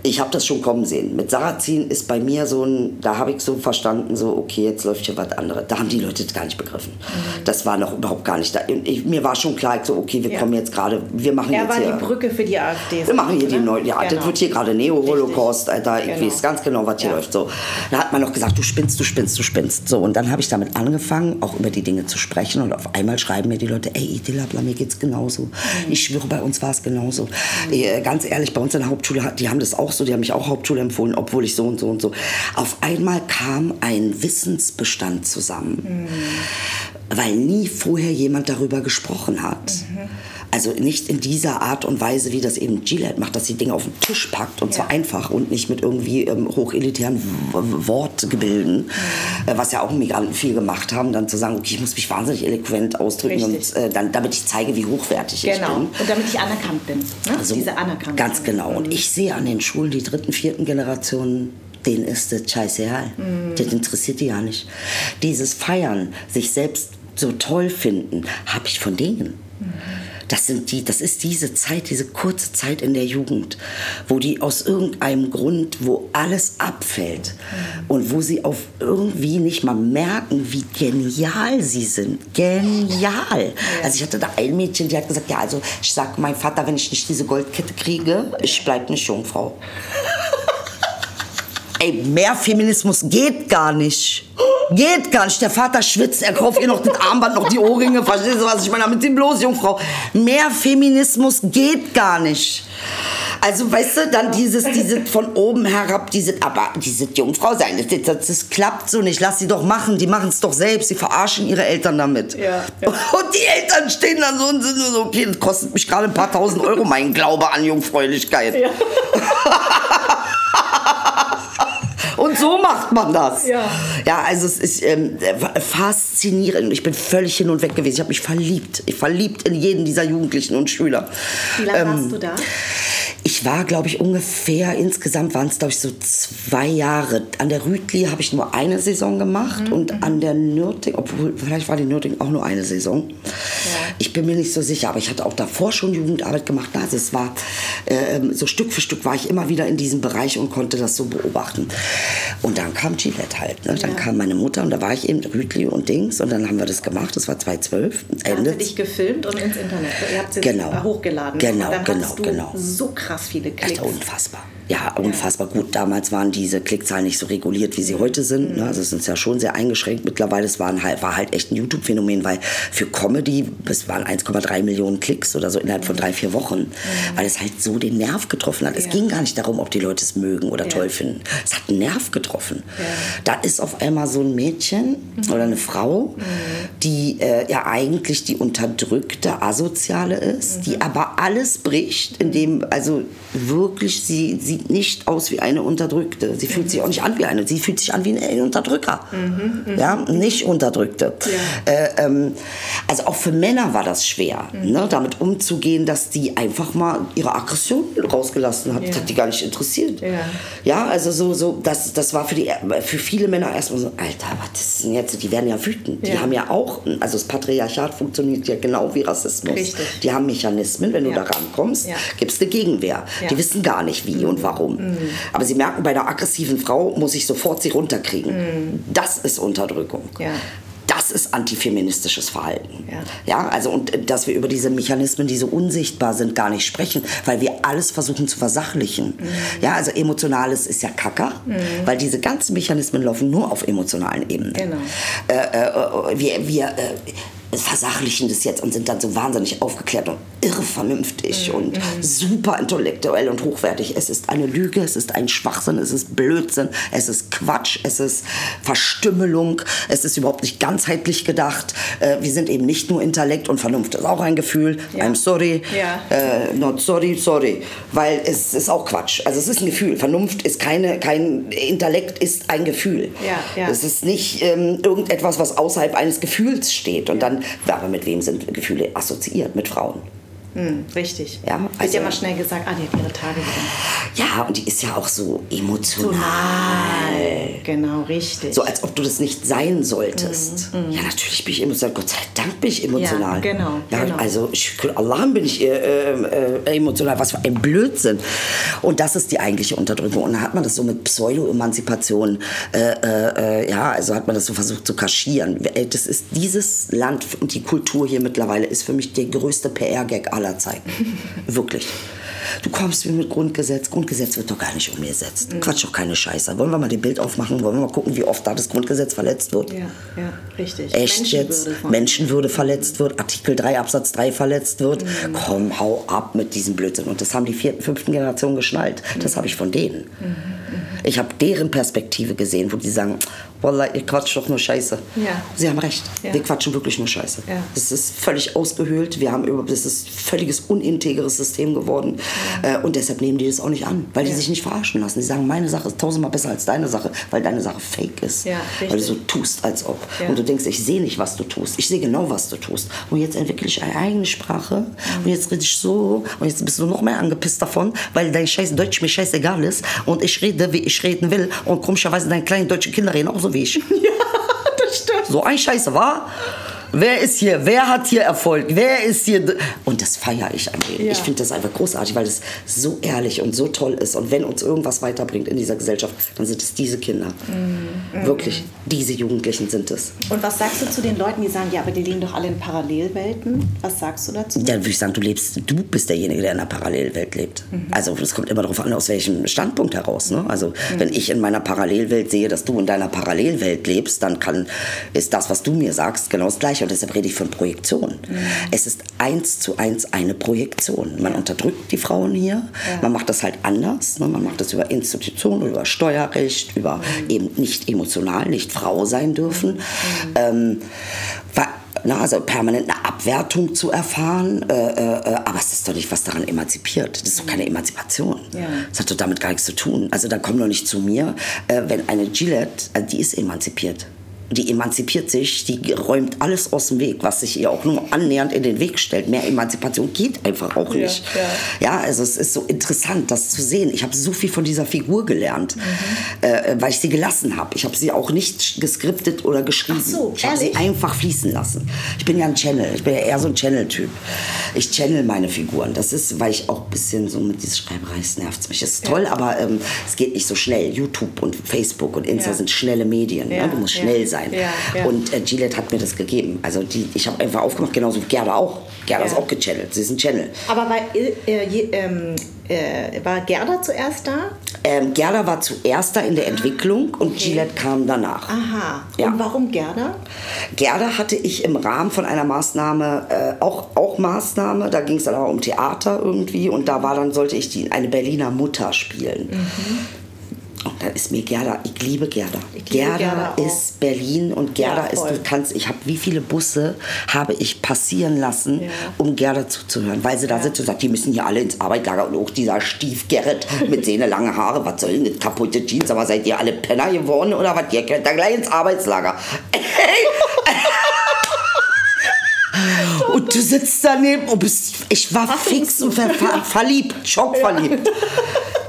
ich habe das schon kommen sehen. Mit Sarrazin ist bei mir so ein, da habe ich so verstanden, so, okay, jetzt läuft hier was anderes. Da haben die Leute das gar nicht begriffen. Mhm. Das war noch überhaupt gar nicht da. Ich, mir war schon klar, so, okay, wir ja. kommen jetzt gerade, wir machen er jetzt war die Brücke für die AfD. Wir machen hier die neue, ja, genau. das wird hier gerade Neo-Holocaust, Alter, ich genau. weiß ganz genau, was hier ja. läuft. So. Da hat man noch gesagt, du spinnst, du spinnst, du spinnst. So, und dann habe ich damit angefangen, auch über die Dinge zu sprechen und auf einmal schreiben mir die Leute, ey, Dilabla, mir geht's genauso. Mhm. Ich schwöre, bei uns war es genauso. Mhm. Ganz ehrlich, bei uns in der Hauptschule, die haben das auch so, die haben mich auch Hauptschule empfohlen, obwohl ich so und so und so. Auf einmal kam ein Wissensbestand zusammen, mhm. weil nie vorher jemand darüber gesprochen hat. Mhm. Also nicht in dieser Art und Weise, wie das eben Gillette macht, dass sie Dinge auf den Tisch packt und ja. zwar einfach und nicht mit irgendwie ähm, hochelitären Wortgebilden, mhm. äh, was ja auch Migranten viel gemacht haben, dann zu sagen, okay, ich muss mich wahnsinnig eloquent ausdrücken und äh, dann, damit ich zeige, wie hochwertig genau. ich bin. Genau, und damit ich anerkannt bin. Ne? Also, Diese Anerkannung. Ganz genau. Mhm. Und ich sehe an den Schulen die dritten, vierten Generationen denen ist das scheißegal. Mhm. Das interessiert die ja nicht. Dieses Feiern, sich selbst so toll finden, habe ich von denen. Mhm. Das, sind die, das ist diese Zeit, diese kurze Zeit in der Jugend, wo die aus irgendeinem Grund, wo alles abfällt mhm. und wo sie auf irgendwie nicht mal merken, wie genial sie sind. Genial. Also ich hatte da ein Mädchen, die hat gesagt, ja, also ich sag meinem Vater, wenn ich nicht diese Goldkette kriege, ich bleibe eine Jungfrau. Ey, mehr Feminismus geht gar nicht. Geht gar nicht. Der Vater schwitzt, er kauft ihr noch das Armband, noch die Ohrringe. Verstehst du, was ich meine? Mit dem bloß, Jungfrau. Mehr Feminismus geht gar nicht. Also, weißt du, dann dieses, diese von oben herab, diese, aber diese Jungfrau sein, das, das, das klappt so nicht. Lass sie doch machen, die machen es doch selbst, sie verarschen ihre Eltern damit. Ja, ja. Und die Eltern stehen dann so und sind nur so, okay, das kostet mich gerade ein paar tausend Euro, mein Glaube an Jungfräulichkeit. Ja. Und so macht man das. Ja, ja also es ist ähm, faszinierend. Ich bin völlig hin und weg gewesen. Ich habe mich verliebt. Ich verliebt in jeden dieser Jugendlichen und Schüler. Wie lange ähm, warst du da? Ich war, glaube ich, ungefähr, insgesamt waren es, glaube ich, so zwei Jahre. An der Rütli habe ich nur eine Saison gemacht mhm, und an der Nürting, obwohl vielleicht war die Nürting auch nur eine Saison. Ja. Ich bin mir nicht so sicher, aber ich hatte auch davor schon Jugendarbeit gemacht. Also es war äh, so Stück für Stück war ich immer wieder in diesem Bereich und konnte das so beobachten. Und dann kam Gillette halt. Ne? Dann ja. kam meine Mutter und da war ich eben Rütli und Dings und dann haben wir das gemacht. Das war 2012. Ende. Hast du dich gefilmt und ins Internet. Ihr habt es genau. hochgeladen. Genau, genau, genau. So krass viele Klicks. Alter, unfassbar. Ja, unfassbar gut. Damals waren diese Klickzahlen nicht so reguliert, wie sie heute sind. Ne? Also es ist ja schon sehr eingeschränkt. Mittlerweile es waren halt, war halt echt ein YouTube-Phänomen, weil für Comedy, es waren 1,3 Millionen Klicks oder so innerhalb von drei, vier Wochen. Mhm. Weil es halt so den Nerv getroffen hat. Es ging gar nicht darum, ob die Leute es mögen oder ja. toll finden. Es hat einen Nerv getroffen. Ja. Da ist auf einmal so ein Mädchen mhm. oder eine Frau, mhm. die äh, ja eigentlich die unterdrückte Asoziale ist, mhm. die aber alles bricht, indem, also wirklich, sie, sie sieht nicht aus wie eine Unterdrückte. Sie fühlt sich auch nicht an wie eine. Sie fühlt sich an wie ein Unterdrücker. Mhm, mh. Ja, nicht Unterdrückte. Ja. Äh, ähm, also auch für Männer war das schwer, mhm. ne, damit umzugehen, dass die einfach mal ihre Aggression rausgelassen hat. Ja. Das hat die gar nicht interessiert. Ja, ja also so, so das, das war für, die, für viele Männer erstmal so, Alter, was ist denn jetzt? Die werden ja wütend. Die haben ja auch, also das Patriarchat funktioniert ja genau wie Rassismus. Richtig. Die haben Mechanismen, wenn du da rankommst, gibt es eine Gegenwehr. Die wissen gar nicht wie und warum. Mhm. Aber sie merken, bei einer aggressiven Frau muss ich sofort sie runterkriegen. Mhm. Das ist Unterdrückung. Ja. Das ist antifeministisches Verhalten. Ja. ja, also und äh, dass wir über diese Mechanismen, die so unsichtbar sind, gar nicht sprechen, weil wir alles versuchen zu versachlichen. Mhm. Ja, also emotionales ist ja Kacker, mhm. weil diese ganzen Mechanismen laufen nur auf emotionalen Ebenen. Genau. Äh, äh, äh wir, wir äh, versachlichen das jetzt und sind dann so wahnsinnig aufgeklärt und irre vernünftig mhm. und super intellektuell und hochwertig. Es ist eine Lüge, es ist ein Schwachsinn, es ist Blödsinn, es ist Quatsch, es ist Verstümmelung, es ist überhaupt nicht ganzheitlich gedacht. Äh, wir sind eben nicht nur Intellekt und Vernunft ist auch ein Gefühl. Ja. I'm sorry, ja. äh, not sorry, sorry, weil es ist auch Quatsch. Also es ist ein Gefühl. Vernunft ist keine, kein Intellekt ist ein Gefühl. Ja, ja. Es ist nicht ähm, irgendetwas, was außerhalb eines Gefühls steht und dann aber mit wem sind Gefühle assoziiert? Mit Frauen. Hm, richtig. Ja, also, Wird ja mal schnell gesagt, ah, die hat ihre Tage wieder. Ja, und die ist ja auch so emotional. Genau, richtig. So als ob du das nicht sein solltest. Mm, mm. Ja, natürlich bin ich emotional. Gott sei Dank bin ich emotional. Ja, genau. Ja, genau. Also, ich, Allah bin ich äh, äh, emotional. Was für ein Blödsinn. Und das ist die eigentliche Unterdrückung. Und dann hat man das so mit Pseudo-Emanzipation, äh, äh, ja, also hat man das so versucht zu kaschieren. Das ist dieses Land und die Kultur hier mittlerweile ist für mich der größte PR-Gag aller aller Zeiten. Wirklich. Du kommst mir mit Grundgesetz. Grundgesetz wird doch gar nicht umgesetzt. Mhm. Quatsch doch keine Scheiße. Wollen wir mal den Bild aufmachen? Wollen wir mal gucken, wie oft da das Grundgesetz verletzt wird? Ja, ja, richtig. Echt Menschenwürde jetzt? Menschenwürde verletzt wird, Artikel 3 Absatz 3 verletzt wird. Mhm. Komm, hau ab mit diesem Blödsinn. Und das haben die vierten, fünften Generationen geschnallt. Das habe ich von denen. Mhm. Ich habe deren Perspektive gesehen, wo die sagen, Wallah, ihr quatscht doch nur Scheiße. Ja. Sie haben recht. Ja. Wir quatschen wirklich nur Scheiße. Ja. Das ist völlig ausgehöhlt. Wir haben über, das ist ein völliges unintegres System geworden. Ja. Äh, und deshalb nehmen die das auch nicht an, weil die sich nicht verarschen lassen. Die sagen, meine Sache ist tausendmal besser als deine Sache, weil deine Sache fake ist. weil du so tust, als ob. Und du denkst, ich sehe nicht, was du tust. Ich sehe genau, was du tust. Und jetzt entwickle ich eine eigene Sprache. Mhm. Und jetzt rede ich so. Und jetzt bist du noch mehr angepisst davon, weil dein Scheiß Deutsch mir scheißegal ist. Und ich rede, wie ich reden will. Und komischerweise deine kleinen deutschen Kinder reden auch so wie ich. Ja, das stimmt. So ein Scheiße, war? Wer ist hier? Wer hat hier Erfolg? Wer ist hier? Und das feiere ich an denen. Ja. Ich finde das einfach großartig, weil es so ehrlich und so toll ist. Und wenn uns irgendwas weiterbringt in dieser Gesellschaft, dann sind es diese Kinder. Mhm. Wirklich, diese Jugendlichen sind es. Und was sagst du zu den Leuten, die sagen, ja, aber die leben doch alle in Parallelwelten? Was sagst du dazu? Dann würde ich sagen, du lebst, du bist derjenige, der in einer Parallelwelt lebt. Mhm. Also es kommt immer darauf an, aus welchem Standpunkt heraus. Ne? Also mhm. wenn ich in meiner Parallelwelt sehe, dass du in deiner Parallelwelt lebst, dann kann, ist das, was du mir sagst, genau das Gleiche und deshalb rede ich von Projektion. Mhm. Es ist eins zu eins eine Projektion. Man unterdrückt die Frauen hier, ja. man macht das halt anders. Ne? Man macht das über Institutionen, über Steuerrecht, über mhm. eben nicht emotional, nicht Frau sein dürfen. Mhm. Ähm, na, also permanent eine Abwertung zu erfahren, äh, äh, aber es ist doch nicht was daran emanzipiert. Das ist doch keine Emanzipation. Ja. Das hat doch damit gar nichts zu tun. Also dann komm doch nicht zu mir, äh, wenn eine Gillette, äh, die ist emanzipiert die emanzipiert sich, die räumt alles aus dem Weg, was sich ihr auch nur annähernd in den Weg stellt. Mehr Emanzipation geht einfach auch nicht. Ja, ja. ja also es ist so interessant, das zu sehen. Ich habe so viel von dieser Figur gelernt, mhm. äh, weil ich sie gelassen habe. Ich habe sie auch nicht geskriptet oder geschrieben. Ach so, ich habe sie einfach fließen lassen. Ich bin ja ein Channel, ich bin ja eher so ein Channel-Typ. Ich channel meine Figuren. Das ist, weil ich auch ein bisschen so mit dieser Schreiberei, es nervt mich. Es ist toll, aber ähm, es geht nicht so schnell. YouTube und Facebook und Insta sind schnelle Medien. Ne? Du musst schnell sein sein. Ja, ja. Und äh, Gillette hat mir das gegeben. Also die, ich habe einfach aufgemacht, genauso wie Gerda auch. Gerda ja. ist auch gechannelt. Sie ist ein Channel. Aber war, äh, äh, ähm, äh, war Gerda zuerst da? Ähm, Gerda war zuerst da in der Entwicklung und okay. Gillette kam danach. Aha. Ja. Und warum Gerda? Gerda hatte ich im Rahmen von einer Maßnahme, äh, auch, auch Maßnahme, da ging es dann aber um Theater irgendwie und da war dann, sollte ich die, eine Berliner Mutter spielen. Mhm. Und da ist mir Gerda, ich liebe Gerda. Ich liebe Gerda, Gerda ist Berlin und Gerda ja, ist, du kannst, ich habe, wie viele Busse habe ich passieren lassen, ja. um Gerda zuzuhören, weil sie da ja. sitzt und sagt, die müssen hier alle ins Arbeitslager und auch dieser Stief Gerrit mit seinen langen Haare, was soll denn das kaputte Jeans, aber seid ihr alle Penner geworden oder was, ihr könnt da gleich ins Arbeitslager. Und du sitzt daneben und bist, ich war fix und ver ver verliebt, schockverliebt.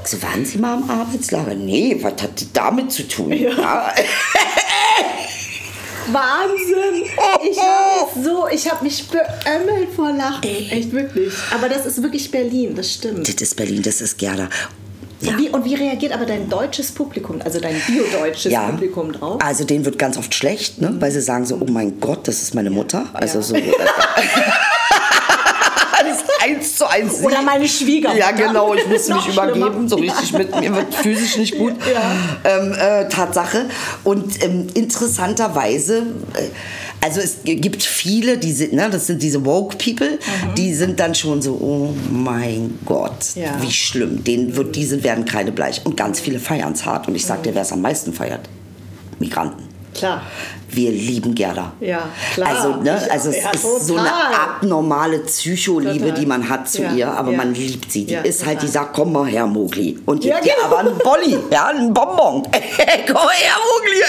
So, waren Sie mal im Arbeitslager? Nee, was hat das damit zu tun? Ja. Ja. Wahnsinn! Ich habe so, ich habe mich beömmelt vor Lachen. Echt wirklich. Aber das ist wirklich Berlin, das stimmt. Das ist Berlin, das ist Gerda. Ja. Und, wie, und, wie, reagiert aber dein deutsches Publikum, also dein biodeutsches ja. Publikum drauf? Also denen wird ganz oft schlecht, ne? weil sie sagen so, oh mein Gott, das ist meine Mutter. Also so. Eins zu eins. Oder meine Schwiegermutter. Ja, genau, ich musste mich übergeben, so richtig mit mir wird physisch nicht gut. Ja. Ähm, äh, Tatsache. Und ähm, interessanterweise, äh, also es gibt viele, die sind, ne, das sind diese woke People, mhm. die sind dann schon so, oh mein Gott, ja. wie schlimm. Denen wird, diese werden kreidebleich. Und ganz viele feiern es hart. Und ich sag dir, wer es am meisten feiert? Migranten. Klar. Wir lieben Gerda. Ja, klar. Also, ne, also es ja, ist total. so eine abnormale Psycholiebe, die man hat zu ja, ihr, aber ja. man liebt sie. Die ist total. halt, die sagt, komm mal her, Mogli. Und gibt dir genau. aber einen Bolli, ja, einen Bonbon. komm mal her, Mogli.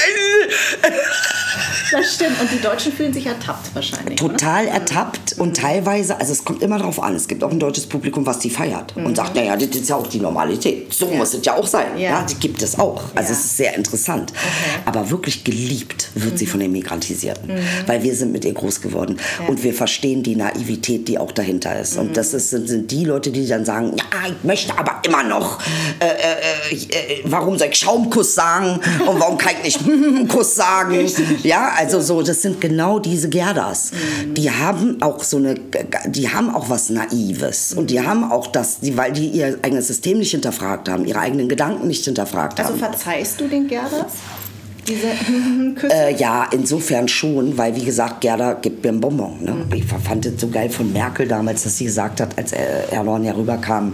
Das stimmt. Und die Deutschen fühlen sich ertappt wahrscheinlich. Total oder? ertappt und teilweise, also es kommt immer darauf an. Es gibt auch ein deutsches Publikum, was die feiert mhm. und sagt, naja, das ist ja auch die Normalität. So muss es ja auch sein. Ja, die gibt es auch. Also es ist sehr interessant. Okay. Aber wirklich geliebt wird mhm. sie von den Migrantisierten, mhm. weil wir sind mit ihr groß geworden ja. und wir verstehen die Naivität, die auch dahinter ist. Und mhm. das ist, sind, sind, die Leute, die dann sagen, ja, ich möchte aber immer noch, äh, äh, äh, warum soll ich Schaumkuss sagen und warum kann ich nicht Kuss sagen? Ja, also so, das sind genau diese Gerdas. Mhm. Die haben auch so eine, die haben auch was Naives und die haben auch das, die, weil die ihr eigenes System nicht hinterfragt haben, ihre eigenen Gedanken nicht hinterfragt Also haben. verzeihst du den Gerdas? Diese Küsse? Äh, ja, insofern schon, weil wie gesagt, Gerda gibt mir ein Bonbon. Ne? Ich fand es so geil von Merkel damals, dass sie gesagt hat, als er- Erdogan ja rüberkam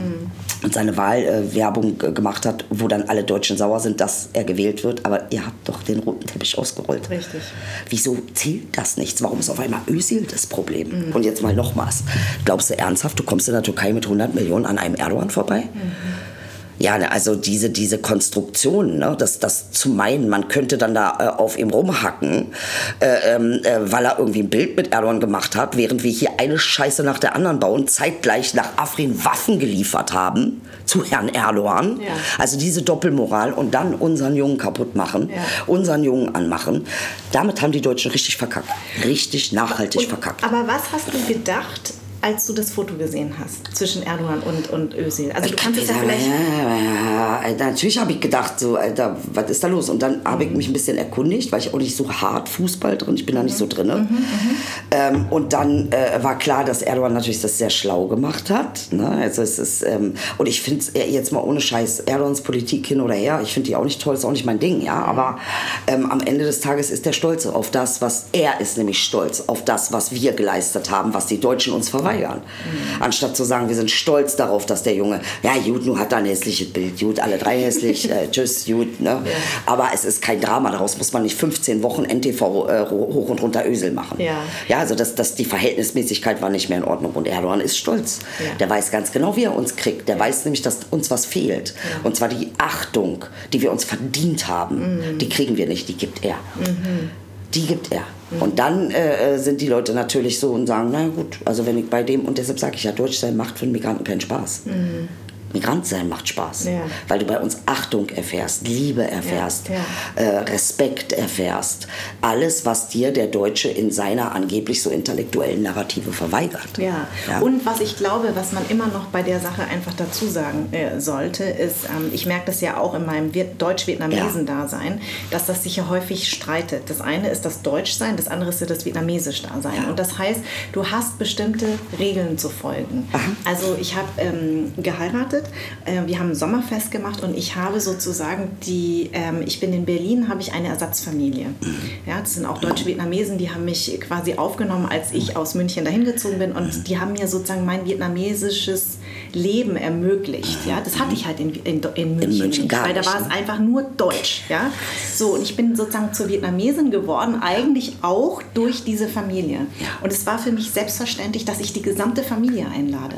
und seine Wahlwerbung äh, gemacht hat, wo dann alle Deutschen sauer sind, dass er gewählt wird. Aber ihr habt doch den roten Teppich ausgerollt. Richtig. Wieso zählt das nichts? Warum ist auf einmal Özil das Problem? Und jetzt mal nochmals. Glaubst du ernsthaft, du kommst in der Türkei mit 100 Millionen an einem Erdogan vorbei? Ja, ne, also diese, diese Konstruktion, ne, das, das zu meinen, man könnte dann da äh, auf ihm rumhacken, äh, ähm, äh, weil er irgendwie ein Bild mit Erdogan gemacht hat, während wir hier eine Scheiße nach der anderen bauen, zeitgleich nach Afrin Waffen geliefert haben zu Herrn Erdogan. Ja. Also diese Doppelmoral und dann unseren Jungen kaputt machen, Ja. unseren Jungen anmachen. Damit haben die Deutschen richtig verkackt. Richtig nachhaltig Und- verkackt. Aber was hast du gedacht, als du das Foto gesehen hast zwischen Erdogan und, und Özil? Also du kannst es ja vielleicht... Ja, Alter, natürlich habe ich gedacht, so, Alter, was ist da los? Und dann habe ich mich ein bisschen erkundigt, weil ich auch nicht so hart Fußball drin, ich bin da nicht so drin. Mhm, Ähm, und dann äh, war klar, dass Erdogan natürlich das sehr schlau gemacht hat. Ne? Also es ist, ähm, und ich finde jetzt mal ohne Scheiß, Erdogans Politik hin oder her, ich finde die auch nicht toll, ist auch nicht mein Ding, ja. Aber ähm, am Ende des Tages ist der stolz auf das, was er ist, nämlich stolz auf das, was wir geleistet haben, was die Deutschen uns verweigern. Anstatt zu sagen, wir sind stolz darauf, dass der Junge, ja, gut, nun hat er ein hässliches Bild, gut, alle drei hässlich, äh, tschüss, gut, ne? Aber es ist kein Drama, daraus muss man nicht 15 Wochen NTV äh, hoch und runter Ösel machen. Ja. Ja, also das, das, die Verhältnismäßigkeit war nicht mehr in Ordnung und Erdogan ist stolz. Ja. Der weiß ganz genau, wie er uns kriegt. Der weiß nämlich, dass uns was fehlt. Und zwar die Achtung, die wir uns verdient haben, Mhm. die kriegen wir nicht, die gibt er. Die gibt er. Und dann äh, sind die Leute natürlich so und sagen, na gut, also wenn ich bei dem, und deshalb sage ich ja, Deutsch sein macht für einen Migranten keinen Spaß. Migrant sein macht Spaß. Ja. weil du bei uns Achtung erfährst, Liebe erfährst, Ja, Äh, Respekt erfährst. Alles, was dir der Deutsche in seiner angeblich so intellektuellen Narrative verweigert. Ja. Und was ich glaube, was man immer noch bei der Sache einfach dazu sagen äh, sollte, ist, ähm, ich merke das ja auch in meinem Viet- Deutsch-Vietnamesen-Dasein, dass das sich ja häufig streitet. Das eine ist das Deutschsein, das andere ist ja das Vietnamesisch-Dasein. Und das heißt, du hast bestimmte Regeln zu folgen. Also ich habe ähm, geheiratet, äh, wir haben ein Sommerfest gemacht und ich habe sozusagen die, ähm, ich bin in Berlin, habe ich eine Ersatzfamilie. Ja, das sind auch deutsche Vietnamesen, die haben mich quasi aufgenommen, als ich aus München dahin gezogen bin. Und die haben mir sozusagen mein vietnamesisches Leben ermöglicht. Ja, das hatte ich halt in, in, in München, München nicht, weil da war es ne? einfach nur Deutsch. Ja, so und ich bin sozusagen zur Vietnamesin geworden, eigentlich auch durch diese Familie. Und es war für mich selbstverständlich, dass ich die gesamte Familie einlade.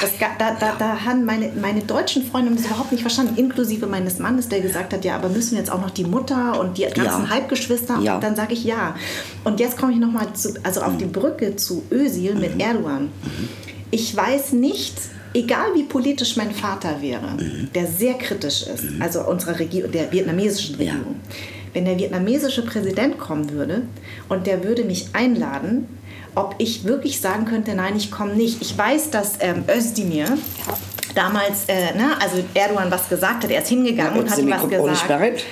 Das, da, da, da haben meine, meine deutschen Freunde das überhaupt nicht verstanden, inklusive meines Mannes, der gesagt hat, ja, aber müssen wir jetzt auch noch die Mutter und die ganzen Ja. Halbgeschwister? Ja. Und dann sage ich ja. Und jetzt komme ich nochmal also auf die Brücke zu Özil mit Erdogan. Ich weiß nicht, egal wie politisch mein Vater wäre, der sehr kritisch ist, also unserer Regierung, der vietnamesischen Ja. Regierung, wenn der vietnamesische Präsident kommen würde und der würde mich einladen, ob ich wirklich sagen könnte, nein, ich komme nicht. Ich weiß, dass ähm, Özdemir damals, äh, ne, also Erdogan was gesagt hat, er ist hingegangen und hat ihm was gesagt.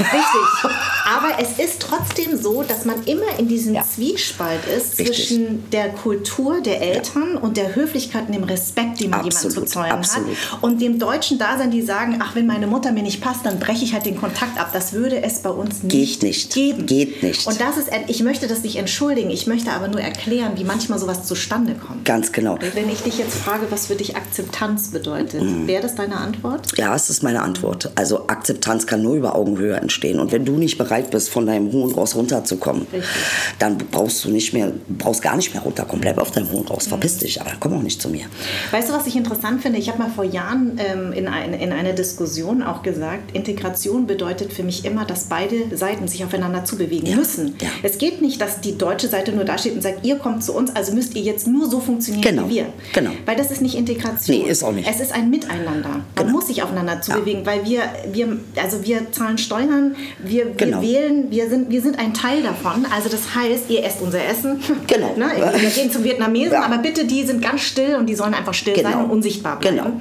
Richtig. Aber es ist trotzdem so, dass man immer in diesem Ja. Zwiespalt ist Richtig. zwischen der Kultur der Eltern und der Höflichkeit und dem Respekt, den man jemandem zu zollen absolut. hat. Und dem deutschen Dasein, die sagen, ach, wenn meine Mutter mir nicht passt, dann breche ich halt den Kontakt ab. Das würde es bei uns nicht, nicht. geben. Geht nicht. Und das ist, ich möchte das nicht entschuldigen, ich möchte aber nur erklären, wie manchmal sowas zustande kommt. Ganz genau. Wenn ich dich jetzt frage, was für dich Akzeptanz bedeutet, Mhm. wäre das deine Antwort? Ja, es ist meine Antwort. Also Akzeptanz kann nur über Augenhöhe entstehen. Und wenn du nicht bereit bist, von deinem hohen Ross runterzukommen, Richtig. dann brauchst du nicht mehr, brauchst gar nicht mehr runterkommen. Bleib auf deinem hohen Ross, verpiss dich, aber komm auch nicht zu mir. Weißt du, was ich interessant finde? Ich habe mal vor Jahren ähm, in, ein, in einer Diskussion auch gesagt, Integration bedeutet für mich immer, dass beide Seiten sich aufeinander zubewegen Ja, müssen. ja. Es geht nicht, dass die deutsche Seite nur dasteht und sagt, ihr kommt zu uns, also müsst ihr jetzt nur so funktionieren Genau, wie wir. genau. Weil das ist nicht Integration. Nee, ist auch nicht. Es ist ein Miteinander. Man Genau. muss sich aufeinander zubewegen, weil wir, wir, also wir zahlen Steuern, wir, wir Genau. wählen, wir sind, wir sind ein Teil davon. Also das heißt, ihr esst unser Essen. Genau. ne? Wir gehen zum Vietnamesen, Ja. aber bitte, die sind ganz still und die sollen einfach still sein Genau. und unsichtbar bleiben. Genau.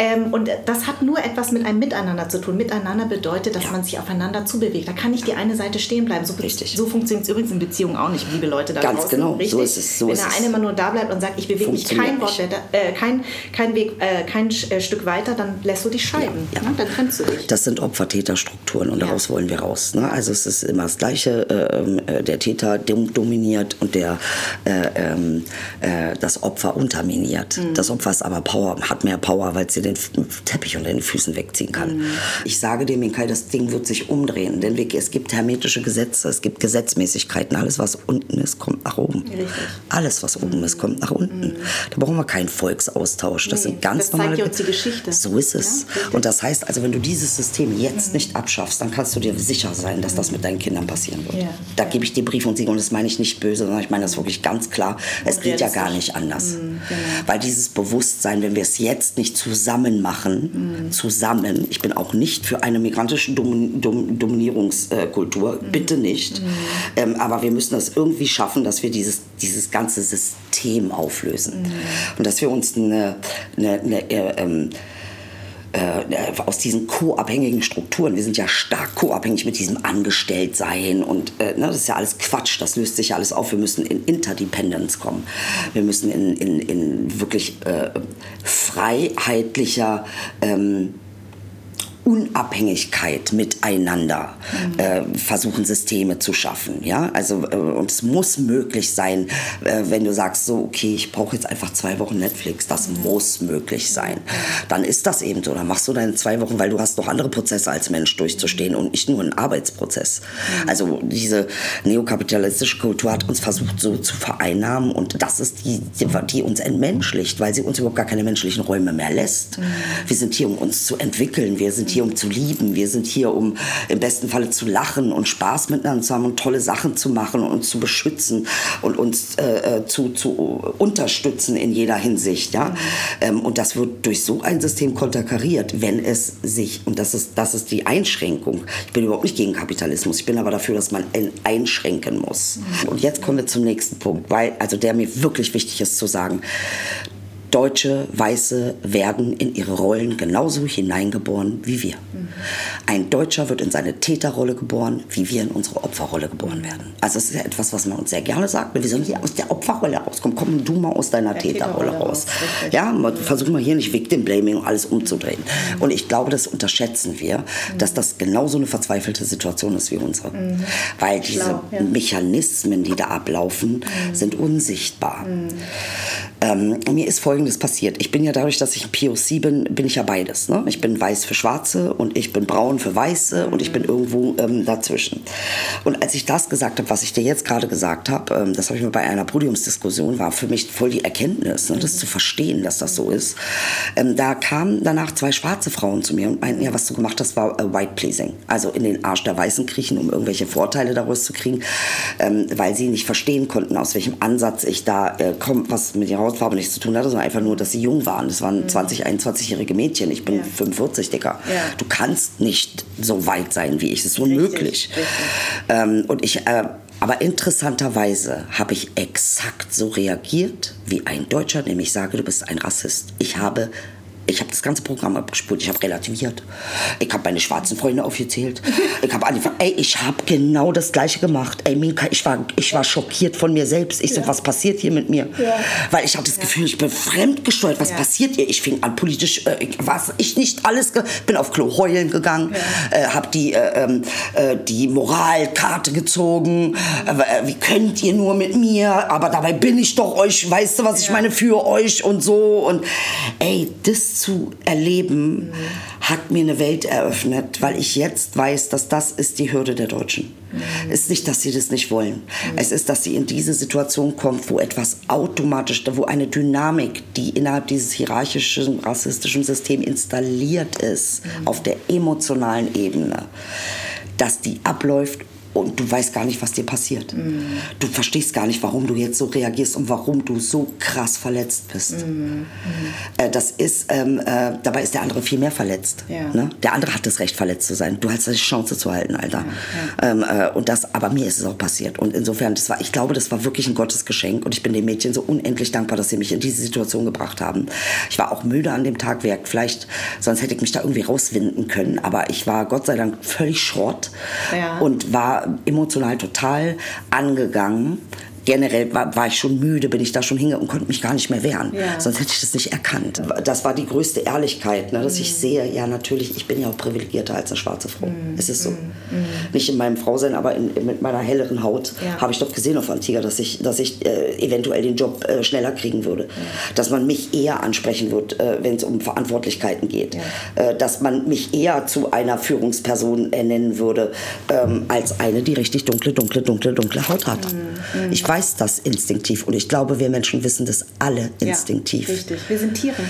Ähm, und das hat nur etwas mit einem Miteinander zu tun. Miteinander bedeutet, dass ja. man sich aufeinander zubewegt. Da kann nicht die eine Seite stehen bleiben. So, Richtig. so funktioniert es übrigens in Beziehungen auch nicht, liebe Leute da Ganz draußen. genau, Richtig? so ist es. So Wenn ist der eine immer nur da bleibt und sagt, ich bewege mich kein Wort, äh, kein, kein Weg, äh, kein äh, Stück weiter, dann lässt du dich scheiden. Ja. Ne? Dann trennst du dich. Das sind Opfer-Täter-Strukturen und daraus wollen wir raus. Ne? Also es ist immer das Gleiche. Ähm, äh, der Täter dominiert und der, äh, ähm, äh, das Opfer unterminiert. Mhm. Das Opfer ist aber Power, hat mehr Power, weil es dir den Teppich unter den Füßen wegziehen kann. Mhm. Ich sage dir, Minkai, das Ding wird sich umdrehen. Denn es gibt hermetische Gesetze, es gibt Gesetzmäßigkeiten. Alles, was unten ist, kommt nach oben. Richtig. Alles, was oben ist, kommt nach unten. Da brauchen wir keinen Volksaustausch. Das nee, sind ganz das normale. Zeigt uns die Geschichte. So ist es. Ja, und das heißt also, wenn du dieses System jetzt nicht abschaffst, dann kannst du dir sicher sein, dass das mit deinen Kindern passieren wird. Ja. Da gebe ich dir Brief und Siegel und das meine ich nicht böse, sondern ich meine das wirklich ganz klar. Es geht ja gar nicht anders. Mhm, genau. Weil dieses Bewusstsein, wenn wir es jetzt nicht zusammen machen, mhm. zusammen, ich bin auch nicht für eine migrantische Dom Dom Dominierungskultur, mhm. bitte nicht. Mhm. Ähm, aber wir müssen das irgendwie schaffen, dass wir dieses, dieses ganze System auflösen. Mhm. Und dass wir uns eine, eine, eine äh, ähm, äh, aus diesen co-abhängigen Strukturen. Wir sind ja stark co-abhängig mit diesem Angestelltsein und äh, ne, das ist ja alles Quatsch, das löst sich ja alles auf. Wir müssen in Interdependence kommen. Wir müssen in, in, in wirklich äh, freiheitlicher ähm, Unabhängigkeit miteinander mhm. äh, versuchen Systeme zu schaffen. Ja? Also, äh, und es muss möglich sein, äh, wenn du sagst, so, okay, ich brauche jetzt einfach zwei Wochen Netflix, das mhm. muss möglich sein. Dann ist das eben so. Dann machst du deine zwei Wochen, weil du hast noch andere Prozesse als Mensch durchzustehen und nicht nur einen Arbeitsprozess. Mhm. Also diese neokapitalistische Kultur hat uns versucht so zu vereinnahmen und das ist die, die, die uns entmenschlicht, weil sie uns überhaupt gar keine menschlichen Räume mehr lässt. Mhm. Wir sind hier, um uns zu entwickeln. Wir sind hier, um zu lieben. Wir sind hier, um im besten Falle zu lachen und Spaß miteinander zu haben und tolle Sachen zu machen und uns zu beschützen und uns äh, äh zu, zu unterstützen in jeder Hinsicht. Ja? Ähm, und das wird durch so ein System konterkariert, wenn es sich, und das ist, das ist die Einschränkung. Ich bin überhaupt nicht gegen Kapitalismus. Ich bin aber dafür, dass man einschränken muss. Mhm. Und jetzt kommen wir zum nächsten Punkt, weil, also der mir wirklich wichtig ist zu sagen. Deutsche Weiße werden in ihre Rollen genauso hineingeboren wie wir. Mhm. Ein Deutscher wird in seine Täterrolle geboren, wie wir in unsere Opferrolle geboren werden. Also es ist ja etwas, was man uns sehr gerne sagt. Wir sollen hier aus der Opferrolle rauskommen. Komm du mal aus deiner Täterrolle, Täterrolle raus. raus. Ja, versuch mal hier nicht Victim Blaming und alles umzudrehen. Mhm. Und ich glaube, das unterschätzen wir, mhm. dass das genauso eine verzweifelte Situation ist wie unsere. Mhm. Weil diese Schlau, ja. Mechanismen, die da ablaufen, sind unsichtbar. Ähm, mir ist Folgendes passiert. Ich bin ja dadurch, dass ich POC bin, bin ich ja beides. Ne? Ich bin weiß für Schwarze und ich bin braun für Weiße und ich bin irgendwo ähm, dazwischen. Und als ich das gesagt habe, was ich dir jetzt gerade gesagt habe, ähm, das habe ich mir bei einer Podiumsdiskussion, war für mich voll die Erkenntnis, ne? das zu verstehen, dass das so ist. Ähm, da kamen danach zwei schwarze Frauen zu mir und meinten, ja, was du gemacht hast, war äh, White Pleasing. Also in den Arsch der Weißen kriechen, um irgendwelche Vorteile daraus zu kriegen, ähm, weil sie nicht verstehen konnten, aus welchem Ansatz ich da äh, komme, was mit ihrer Hautfarbe nichts zu tun hatte, sondern einfach nur, dass sie jung waren. Das waren mhm. 20, 21-jährige Mädchen. Ich bin ja. 45, Dicker. Ja. Du kannst nicht so weit sein wie ich. Das ist unmöglich. Richtig, richtig. Ähm, und ich, äh, aber interessanterweise habe ich exakt so reagiert wie ein Deutscher, nämlich sage, du bist ein Rassist. Ich habe ich habe das ganze Programm abgespult. Ich habe relativiert. Ich habe meine schwarzen Freunde aufgezählt. Ich habe angefangen, ey, ich habe genau das Gleiche gemacht. Ey, Minka, ich war, ich war schockiert von mir selbst. Ich ja. so, was passiert hier mit mir? Ja. Weil ich hatte das Gefühl, ich bin fremdgesteuert. Was passiert hier? Ich fing an politisch, äh, was ich nicht alles, bin auf Klo heulen gegangen, äh, habe die, äh, ähm, äh, die Moralkarte gezogen. Äh, wie könnt ihr nur mit mir? Aber dabei bin ich doch euch, weißt du, was ich meine, für euch und so. Und ey, das zu erleben, mhm. hat mir eine Welt eröffnet, weil ich jetzt weiß, dass das ist die Hürde der Deutschen. Mhm. Es ist nicht, dass sie das nicht wollen. Mhm. Es ist, dass sie in diese Situation kommt, wo etwas automatisch, wo eine Dynamik, die innerhalb dieses hierarchischen, rassistischen Systems installiert ist, auf der emotionalen Ebene, dass die abläuft und du weißt gar nicht, was dir passiert. Mhm. Du verstehst gar nicht, warum du jetzt so reagierst und warum du so krass verletzt bist. Mhm. Äh, das ist, ähm, äh, dabei ist der andere viel mehr verletzt. Ja. Ne? Der andere hat das Recht, verletzt zu sein. Du hast die Chance zu halten, Alter. Ja, ja. Ähm, äh, und das, aber mir ist es auch passiert. Und insofern, das war, ich glaube, das war wirklich ein Gottesgeschenk. Und ich bin den Mädchen so unendlich dankbar, dass sie mich in diese Situation gebracht haben. Ich war auch müde an dem Tag, vielleicht, sonst hätte ich mich da irgendwie rauswinden können. Aber ich war Gott sei Dank völlig Schrott und war emotional total angegangen generell war, war, ich schon müde, bin ich da schon hinge und konnte mich gar nicht mehr wehren. Ja. Sonst hätte ich das nicht erkannt. Das war die größte Ehrlichkeit, ne, dass mhm. ich sehe, ja natürlich, ich bin ja auch privilegierter als eine schwarze Frau. Mhm. Es ist so. Mhm. Nicht in meinem Frausein, aber in, mit meiner helleren Haut ja. habe ich doch gesehen auf Antigua, dass ich, dass ich äh, eventuell den Job äh, schneller kriegen würde. Ja. Dass man mich eher ansprechen wird, äh, wenn es um Verantwortlichkeiten geht. Äh, dass man mich eher zu einer Führungsperson ernennen würde, ähm, als eine, die richtig dunkle, dunkle, dunkle, dunkle Haut hat. Mhm. mhm. Ich weiß weiß das instinktiv und ich glaube, wir Menschen wissen das alle instinktiv. Ja, richtig, wir sind Tiere.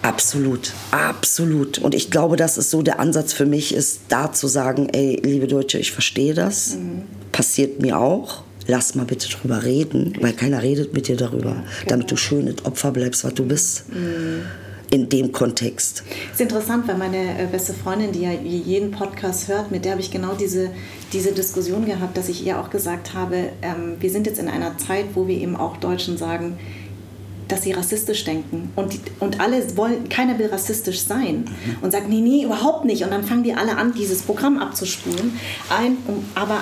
Absolut, absolut. Und ich glaube, das ist so der Ansatz für mich, ist da zu sagen, ey, liebe Deutsche, ich verstehe das, mhm. passiert mir auch. Lass mal bitte drüber reden, weil keiner redet mit dir darüber, ja, genau. damit du schön das Opfer bleibst, was du bist. Mhm in dem Kontext. Es ist interessant, weil meine äh, beste Freundin, die ja jeden Podcast hört, mit der habe ich genau diese, diese Diskussion gehabt, dass ich ihr auch gesagt habe, ähm, wir sind jetzt in einer Zeit, wo wir eben auch Deutschen sagen, dass sie rassistisch denken. Und, und alle wollen, keiner will rassistisch sein. Mhm. Und sagt, nee, nee, überhaupt nicht. Und dann fangen die alle an, dieses Programm abzuspulen. Ein, um, aber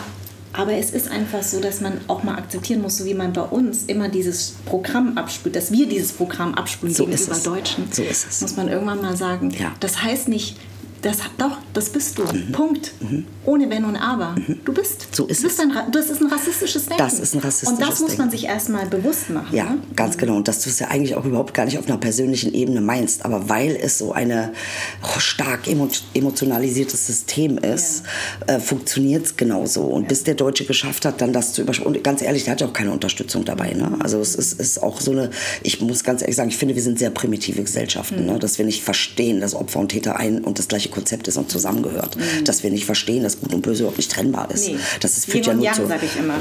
aber es ist einfach so, dass man auch mal akzeptieren muss, so wie man bei uns immer dieses Programm abspült, dass wir dieses Programm abspülen so gegenüber Deutschen. So ist es. Muss man irgendwann mal sagen. Ja. Das heißt nicht, das, doch, das bist du. Mhm. Punkt. Mhm. Ohne Wenn und Aber. Mhm. Du bist. So ist du bist es. Ein, das ist ein rassistisches Denken. Das ist ein rassistisches Und das muss man sich erstmal bewusst machen. Ja, ne? ganz genau. Und dass du es ja eigentlich auch überhaupt gar nicht auf einer persönlichen Ebene meinst. Aber weil es so ein stark emotionalisiertes System ist, ja. äh, funktioniert es genauso. Und ja. bis der Deutsche geschafft hat, dann das zu überschauen. Und ganz ehrlich, der hat ja auch keine Unterstützung dabei. Ne? Also es ist, ist, auch so eine, ich muss ganz ehrlich sagen, ich finde, wir sind sehr primitive Gesellschaften. Mhm. Ne? Dass wir nicht verstehen, dass Opfer und Täter ein und das gleiche Konzept ist und zusammengehört. Mhm. Dass wir nicht verstehen, dass Gut und Böse überhaupt nicht trennbar ist. Nee. Das ist, führt ja nur zu.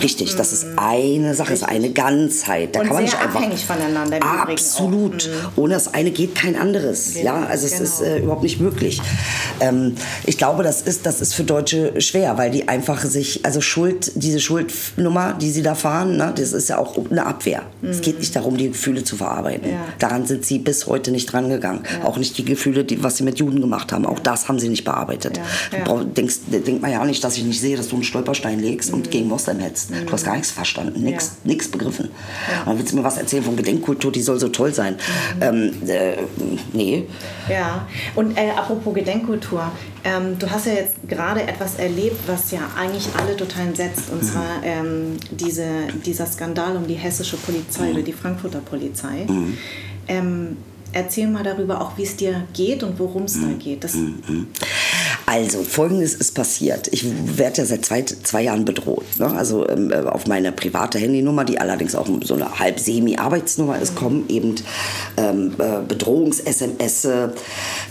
Richtig, mhm. das ist mhm. eine Sache, richtig. ist eine Ganzheit. Da und kann man nicht einfach. abhängig voneinander. Absolut. Mhm. Ohne das eine geht kein anderes. Genau. Ja, also es genau. ist äh, überhaupt nicht möglich. Ähm, ich glaube, das ist, das ist für Deutsche schwer, weil die einfach sich, also Schuld, diese Schuldnummer, die sie da fahren, ne, das ist ja auch eine Abwehr. Mhm. Es geht nicht darum, die Gefühle zu verarbeiten. Ja. Daran sind sie bis heute nicht dran gegangen. Ja. Auch nicht die Gefühle, die, was sie mit Juden gemacht haben. Auch das haben sie nicht bearbeitet. Ja. Ja. Du denkst, denkt man ja nicht, dass ich nicht sehe, dass du einen Stolperstein legst mhm. und gegen Moslem hetzt. Mhm. Du hast gar nichts verstanden, nichts ja. begriffen. Ja. dann willst du mir was erzählen von Gedenkkultur, die soll so toll sein. Mhm. Ähm, äh, nee. Ja, und äh, apropos Gedenkkultur, ähm, du hast ja jetzt gerade etwas erlebt, was ja eigentlich alle total entsetzt, und mhm. zwar ähm, diese, dieser Skandal um die hessische Polizei mhm. oder die Frankfurter Polizei. Mhm. Ähm, erzähl mal darüber auch, wie es dir geht und worum es da mhm. geht. Das mhm. Also, folgendes ist passiert. Ich werde ja seit zwei, zwei Jahren bedroht. Ne? Also ähm, auf meine private Handynummer, die allerdings auch so eine halb semi-Arbeitsnummer ist, kommen eben ähm, äh, Bedrohungs-SMS.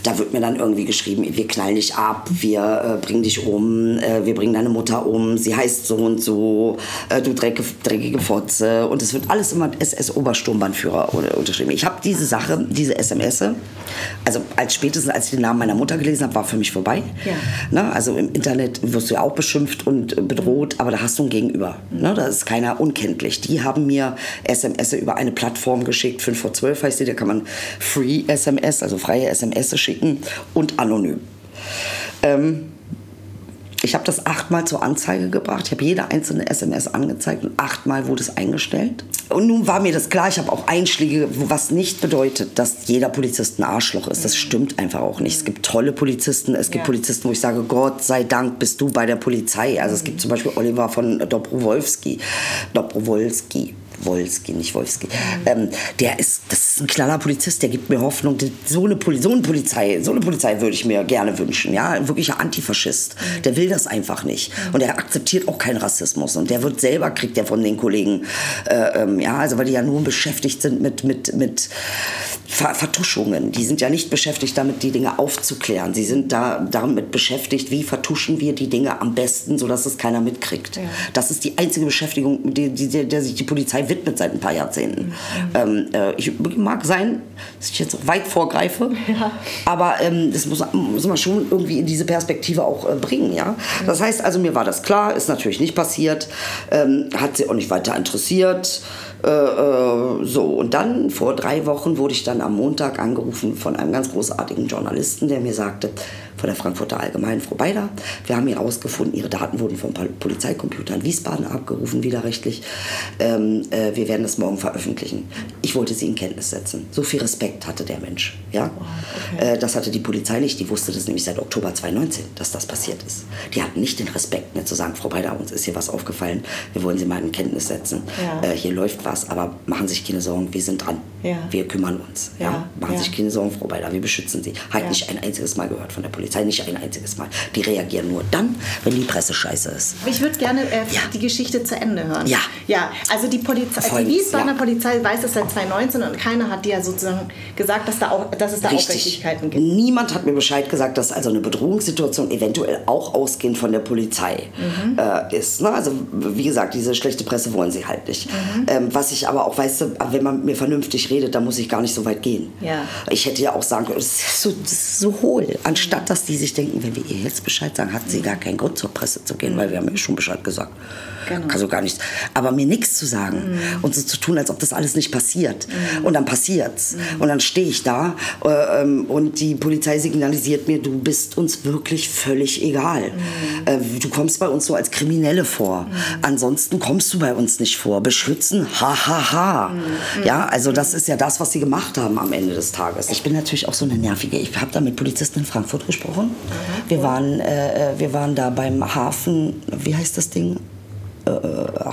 Da wird mir dann irgendwie geschrieben, wir knallen dich ab, wir äh, bringen dich um, äh, wir bringen deine Mutter um, sie heißt so und so, äh, du dreckige, dreckige Fotze. Und es wird alles immer SS-Obersturmbannführer unterschrieben. Ich habe diese Sache, diese SMS, also als spätestens als ich den Namen meiner Mutter gelesen habe, war für mich vorbei. Ja. Ne? Also im Internet wirst du ja auch beschimpft und bedroht, aber da hast du ein Gegenüber. Ne? Da ist keiner unkenntlich. Die haben mir SMS über eine Plattform geschickt, 5 vor 12 heißt die, da kann man Free SMS, also freie SMS schicken und anonym. Ähm, ich habe das achtmal zur Anzeige gebracht. Ich habe jede einzelne SMS angezeigt und achtmal wurde es eingestellt. Und nun war mir das klar, ich habe auch Einschläge, was nicht bedeutet, dass jeder Polizist ein Arschloch ist. Das stimmt einfach auch nicht. Es gibt tolle Polizisten, es gibt ja. Polizisten, wo ich sage, Gott sei Dank bist du bei der Polizei. Also es gibt zum Beispiel Oliver von Dobrowolski. Dobrowolski. Wolski, nicht Wolski. Ähm, der ist, das ist ein knaller Polizist, der gibt mir Hoffnung. So eine, Poli so eine Polizei, so eine Polizei würde ich mir gerne wünschen. Ja, ein wirklicher Antifaschist. Mhm. Der will das einfach nicht. Mhm. Und er akzeptiert auch keinen Rassismus. Und der wird selber, kriegt er von den Kollegen, äh, ähm, ja, also weil die ja nur beschäftigt sind mit, mit, mit Ver Vertuschungen. Die sind ja nicht beschäftigt damit, die Dinge aufzuklären. Sie sind da damit beschäftigt, wie vertuschen wir die Dinge am besten, sodass es keiner mitkriegt. Ja. Das ist die einzige Beschäftigung, die, die, der sich die Polizei widmet seit ein paar Jahrzehnten. Mhm. Ähm, äh, ich mag sein, dass ich jetzt weit vorgreife, ja. aber ähm, das muss, muss man schon irgendwie in diese Perspektive auch äh, bringen. Ja? Mhm. Das heißt also, mir war das klar, ist natürlich nicht passiert, ähm, hat sie auch nicht weiter interessiert. Äh, äh, so, und dann vor drei Wochen wurde ich dann am Montag angerufen von einem ganz großartigen Journalisten, der mir sagte, von der Frankfurter Allgemeinen, Frau Beider, wir haben herausgefunden, Ihre Daten wurden vom Polizeicomputer in Wiesbaden abgerufen, widerrechtlich. Ähm, äh, wir werden das morgen veröffentlichen. Ich wollte Sie in Kenntnis setzen. So viel Respekt hatte der Mensch. Ja? Okay. Äh, das hatte die Polizei nicht. Die wusste das nämlich seit Oktober 2019, dass das passiert ist. Die hatten nicht den Respekt mehr zu sagen, Frau Beider, uns ist hier was aufgefallen, wir wollen Sie mal in Kenntnis setzen. Ja. Äh, hier läuft was, aber machen Sie sich keine Sorgen, wir sind dran. Ja. Wir kümmern uns. Ja. Machen Sie sich keine Sorgen, Frau Beider, wir beschützen Sie. Halt nicht ein einziges Mal gehört von der Polizei. Polizei nicht ein einziges Mal. Die reagieren nur dann, wenn die Presse scheiße ist. Ich würde gerne äh, ja. die Geschichte zu Ende hören. Ja. Ja, also die Polizei, die Wiesbadener ja. Polizei weiß es seit 2019 und keiner hat dir sozusagen gesagt, dass, da auch, dass es da Richtig. Aufrichtigkeiten gibt. Niemand hat mir Bescheid gesagt, dass also eine Bedrohungssituation eventuell auch ausgehend von der Polizei mhm. äh, ist. Ne? Also wie gesagt, diese schlechte Presse wollen sie halt nicht. Mhm. Ähm, was ich aber auch weiß, wenn man mit mir vernünftig redet, dann muss ich gar nicht so weit gehen. Ja. Ich hätte ja auch sagen können, das ist so, das ist so hohl, anstatt dass die sich denken, wenn wir ihr jetzt Bescheid sagen, hat sie gar keinen Grund zur Presse zu gehen, weil wir haben ja schon Bescheid gesagt. Genau. Also gar nichts. Aber mir nichts zu sagen mhm. und so zu tun, als ob das alles nicht passiert. Mhm. Und dann passiert's. Mhm. Und dann stehe ich da äh, ähm, und die Polizei signalisiert mir, du bist uns wirklich völlig egal. Mhm. Äh, du kommst bei uns so als Kriminelle vor. Mhm. Ansonsten kommst du bei uns nicht vor. Beschützen, ha, ha, ha. Mhm. Ja, also das ist ja das, was sie gemacht haben am Ende des Tages. Ich bin natürlich auch so eine nervige. Ich habe da mit Polizisten in Frankfurt gesprochen. Wir waren, äh, äh, wir waren da beim Hafen, wie heißt das Ding? Äh,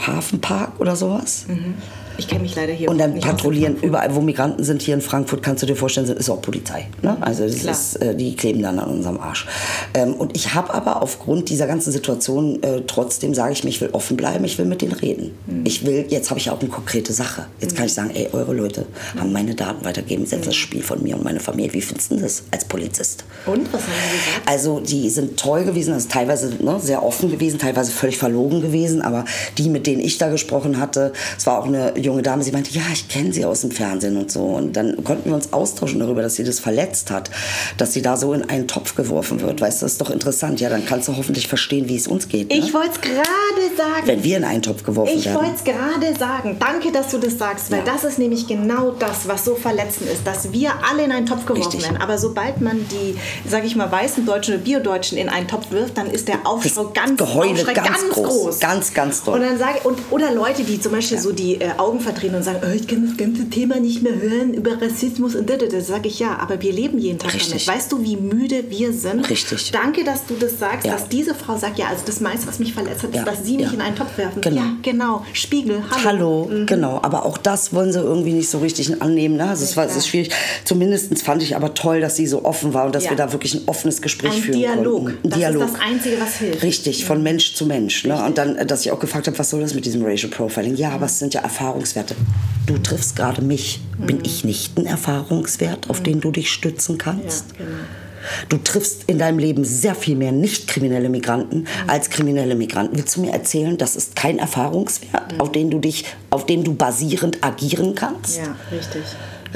Hafenpark oder sowas. Mhm. Ich kenne mich leider hier Und dann patrouillieren überall, wo Migranten sind hier in Frankfurt, kannst du dir vorstellen, ist auch Polizei. Ne? Also das ist, äh, die kleben dann an unserem Arsch. Ähm, und ich habe aber aufgrund dieser ganzen Situation äh, trotzdem, sage ich mir, ich will offen bleiben, ich will mit denen reden. Mhm. Ich will, jetzt habe ich auch eine konkrete Sache. Jetzt mhm. kann ich sagen, ey, eure Leute mhm. haben meine Daten weitergegeben, ist jetzt das Spiel von mir und meiner Familie. Wie findest du das als Polizist? Und, was haben sie gesagt? Also die sind toll gewesen, also teilweise ne, sehr offen gewesen, teilweise völlig verlogen gewesen, aber die, mit denen ich da gesprochen hatte, es war auch eine junge Dame, sie meinte, ja, ich kenne sie aus dem Fernsehen und so. Und dann konnten wir uns austauschen darüber, dass sie das verletzt hat, dass sie da so in einen Topf geworfen wird. Weißt du, das ist doch interessant. Ja, dann kannst du hoffentlich verstehen, wie es uns geht. Ne? Ich wollte es gerade sagen. Wenn wir in einen Topf geworfen ich werden. Ich wollte es gerade sagen. Danke, dass du das sagst, weil ja. das ist nämlich genau das, was so verletzend ist, dass wir alle in einen Topf geworfen Richtig. werden. Aber sobald man die, sage ich mal, weißen Deutschen oder Biodeutschen in einen Topf wirft, dann ist der Aufschrei ganz, Aufschrei ganz, ganz groß. groß. Ganz, ganz doll. Und dann sage und, oder Leute, die zum Beispiel ja. so die äh, Augen verdrehen und sagen, oh, ich kann das ganze Thema nicht mehr hören über Rassismus und das, das sage ich ja, aber wir leben jeden Tag Richtig. damit. Weißt du, wie müde wir sind? Richtig. Danke, dass du das sagst, ja. dass diese Frau sagt, ja, also das meiste, was mich verletzt hat, ist, dass sie mich ja. in einen Topf werfen. Genau. Ja, genau. Spiegel, hallo. Hallo, mhm. genau. Aber auch das wollen sie irgendwie nicht so richtig annehmen. Ne? Also es, war, es ist schwierig. Zumindest fand ich aber toll, dass sie so offen war und dass wir da wirklich ein offenes Gespräch ein führen Dialog. konnten. Ein das Dialog. ist das Einzige, was hilft. Richtig, von Mensch zu Mensch. Ne? Und dann, dass ich auch gefragt habe, was soll das mit diesem Racial Profiling? Ja, aber es sind ja Erfahrungswerte. Du triffst gerade mich. Mhm. Bin ich nicht ein Erfahrungswert, auf mhm. den du dich stützen kannst? Ja, genau. Du triffst in deinem Leben sehr viel mehr nicht kriminelle Migranten mhm. als kriminelle Migranten. Willst du mir erzählen, das ist kein Erfahrungswert, mhm. auf den du dich, auf dem du basierend agieren kannst? Ja, richtig.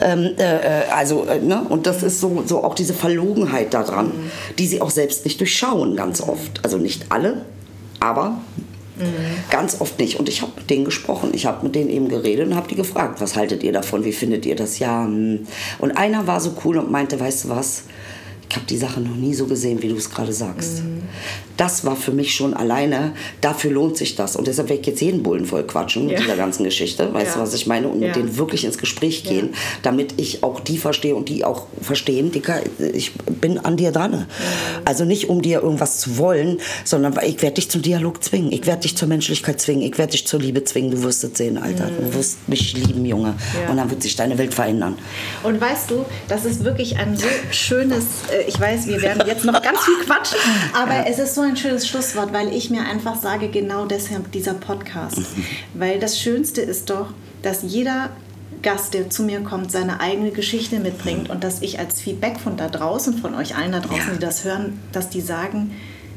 Ähm, äh, äh also, äh, ne? Und das ist so, so auch diese Verlogenheit daran, mhm. die sie auch selbst nicht durchschauen, ganz oft. Also nicht alle, aber. Ganz oft nicht. Und ich habe mit denen gesprochen. Ich habe mit denen eben geredet und habe die gefragt, was haltet ihr davon? Wie findet ihr das? Ja. Hm. Und einer war so cool und meinte, weißt du was? Ich habe die Sache noch nie so gesehen, wie du es gerade sagst. Mhm das war für mich schon alleine, dafür lohnt sich das. Und deshalb werde ich jetzt jeden Bullen voll quatschen mit ja. dieser ganzen Geschichte. Weißt ja. du, was ich meine? Und ja. mit denen wirklich ins Gespräch gehen, damit ich auch die verstehe und die auch verstehen, Dicker, ich bin an dir dran. Also nicht, um dir irgendwas zu wollen, sondern ich werde dich zum Dialog zwingen. Ich werde dich zur Menschlichkeit zwingen. Ich werde dich zur Liebe zwingen. Du wirst es sehen, Alter. Mhm. Du wirst mich lieben, Junge. Und dann wird sich deine Welt verändern. Und weißt du, das ist wirklich ein so schönes, äh, ich weiß, wir werden jetzt noch ganz viel quatschen, aber es ist so ein schönes Schlusswort, weil ich mir einfach sage, genau deshalb dieser Podcast. Mhm. Weil das Schönste ist doch, dass jeder Gast, der zu mir kommt, seine eigene Geschichte mitbringt und dass ich als Feedback von da draußen, von euch allen da draußen, ja. die das hören, dass die sagen,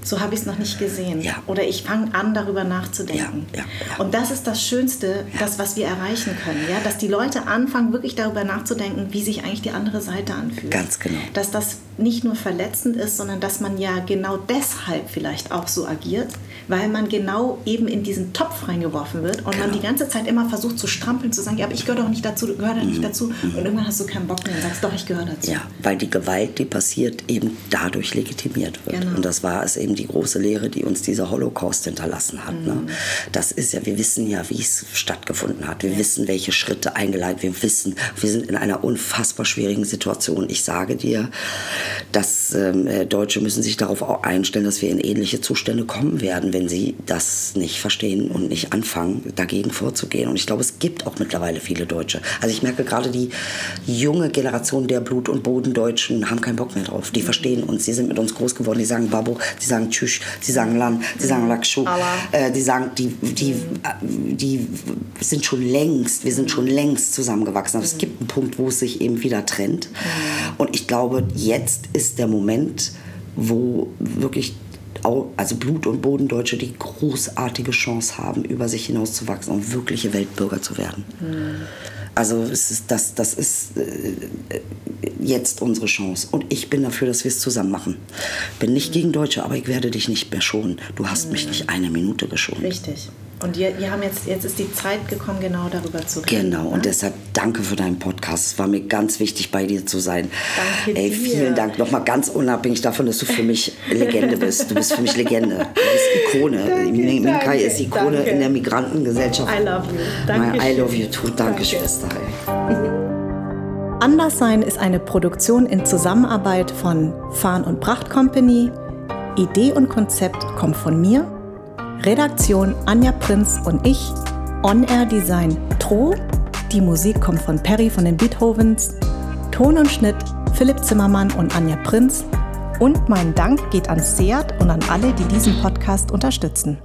so habe ich es noch nicht gesehen. Ja. Oder ich fange an, darüber nachzudenken. Ja, ja, und das ist das Schönste, das, was wir erreichen können. Ja? Dass die Leute anfangen, wirklich darüber nachzudenken, wie sich eigentlich die andere Seite anfühlt. Ganz genau. Dass das nicht nur verletzend ist, sondern dass man ja genau deshalb vielleicht auch so agiert, weil man genau eben in diesen Topf reingeworfen wird und genau. man die ganze Zeit immer versucht zu strampeln, zu sagen, ja, aber ich gehöre doch nicht dazu, du gehörst mhm. nicht dazu. Und irgendwann hast du keinen Bock mehr und sagst, doch, ich gehöre dazu. Ja, weil die Gewalt, die passiert, eben dadurch legitimiert wird. Genau. Und das war es eben die große Lehre, die uns dieser Holocaust hinterlassen hat. Ne? Mhm. Ne? Das ist ja, wir wissen ja, wie es stattgefunden hat. Wir ja. wissen, welche Schritte eingeleitet, wir wissen, wir sind in einer unfassbar schwierigen Situation. Ich sage dir, dass ähm, äh, Deutsche müssen sich darauf auch einstellen, dass wir in ähnliche Zustände kommen werden, wenn sie das nicht verstehen und nicht anfangen, dagegen vorzugehen. Und ich glaube, es gibt auch mittlerweile viele Deutsche. Also ich merke gerade die junge Generation der Blut- und Bodendeutschen haben keinen Bock mehr drauf. Die verstehen uns, sie sind mit uns groß geworden, die sagen Babo, sie sagen Tschüss, sie sagen Lan, sie sagen Lakshu, äh, die sagen, die, die, die sind schon längst, wir sind schon längst zusammengewachsen. Aber es gibt einen Punkt, wo es sich eben wieder trennt. Und ich glaube, jetzt ist der Moment, wo wirklich also Blut- und Bodendeutsche die großartige Chance haben, über sich hinauszuwachsen und wirkliche Weltbürger zu werden. Mhm. Also es ist, das, das ist äh, jetzt unsere Chance. Und ich bin dafür, dass wir es zusammen machen. Bin nicht gegen Deutsche, aber ich werde dich nicht mehr schonen. Du hast mhm. mich nicht eine Minute geschont. Richtig. Und wir, wir haben jetzt, jetzt ist die Zeit gekommen, genau darüber zu reden. Genau, ne? und deshalb danke für deinen Podcast. Es war mir ganz wichtig, bei dir zu sein. Danke Ey, vielen dir. Dank. Nochmal ganz unabhängig davon, dass du für mich Legende bist. Du bist für mich Legende. Du bist Ikone. Danke, Minkai ist Ikone danke. in der Migrantengesellschaft. I love you. Danke. I love you too. Danke, danke. Schwester. Anderssein ist eine Produktion in Zusammenarbeit von Farn und Pracht Company. Idee und Konzept kommt von mir, Redaktion Anja Prinz und ich, On-Air Design Tro, die Musik kommt von Perry von den Beethovens, Ton und Schnitt Philipp Zimmermann und Anja Prinz. Und mein Dank geht an Seat und an alle, die diesen Podcast unterstützen.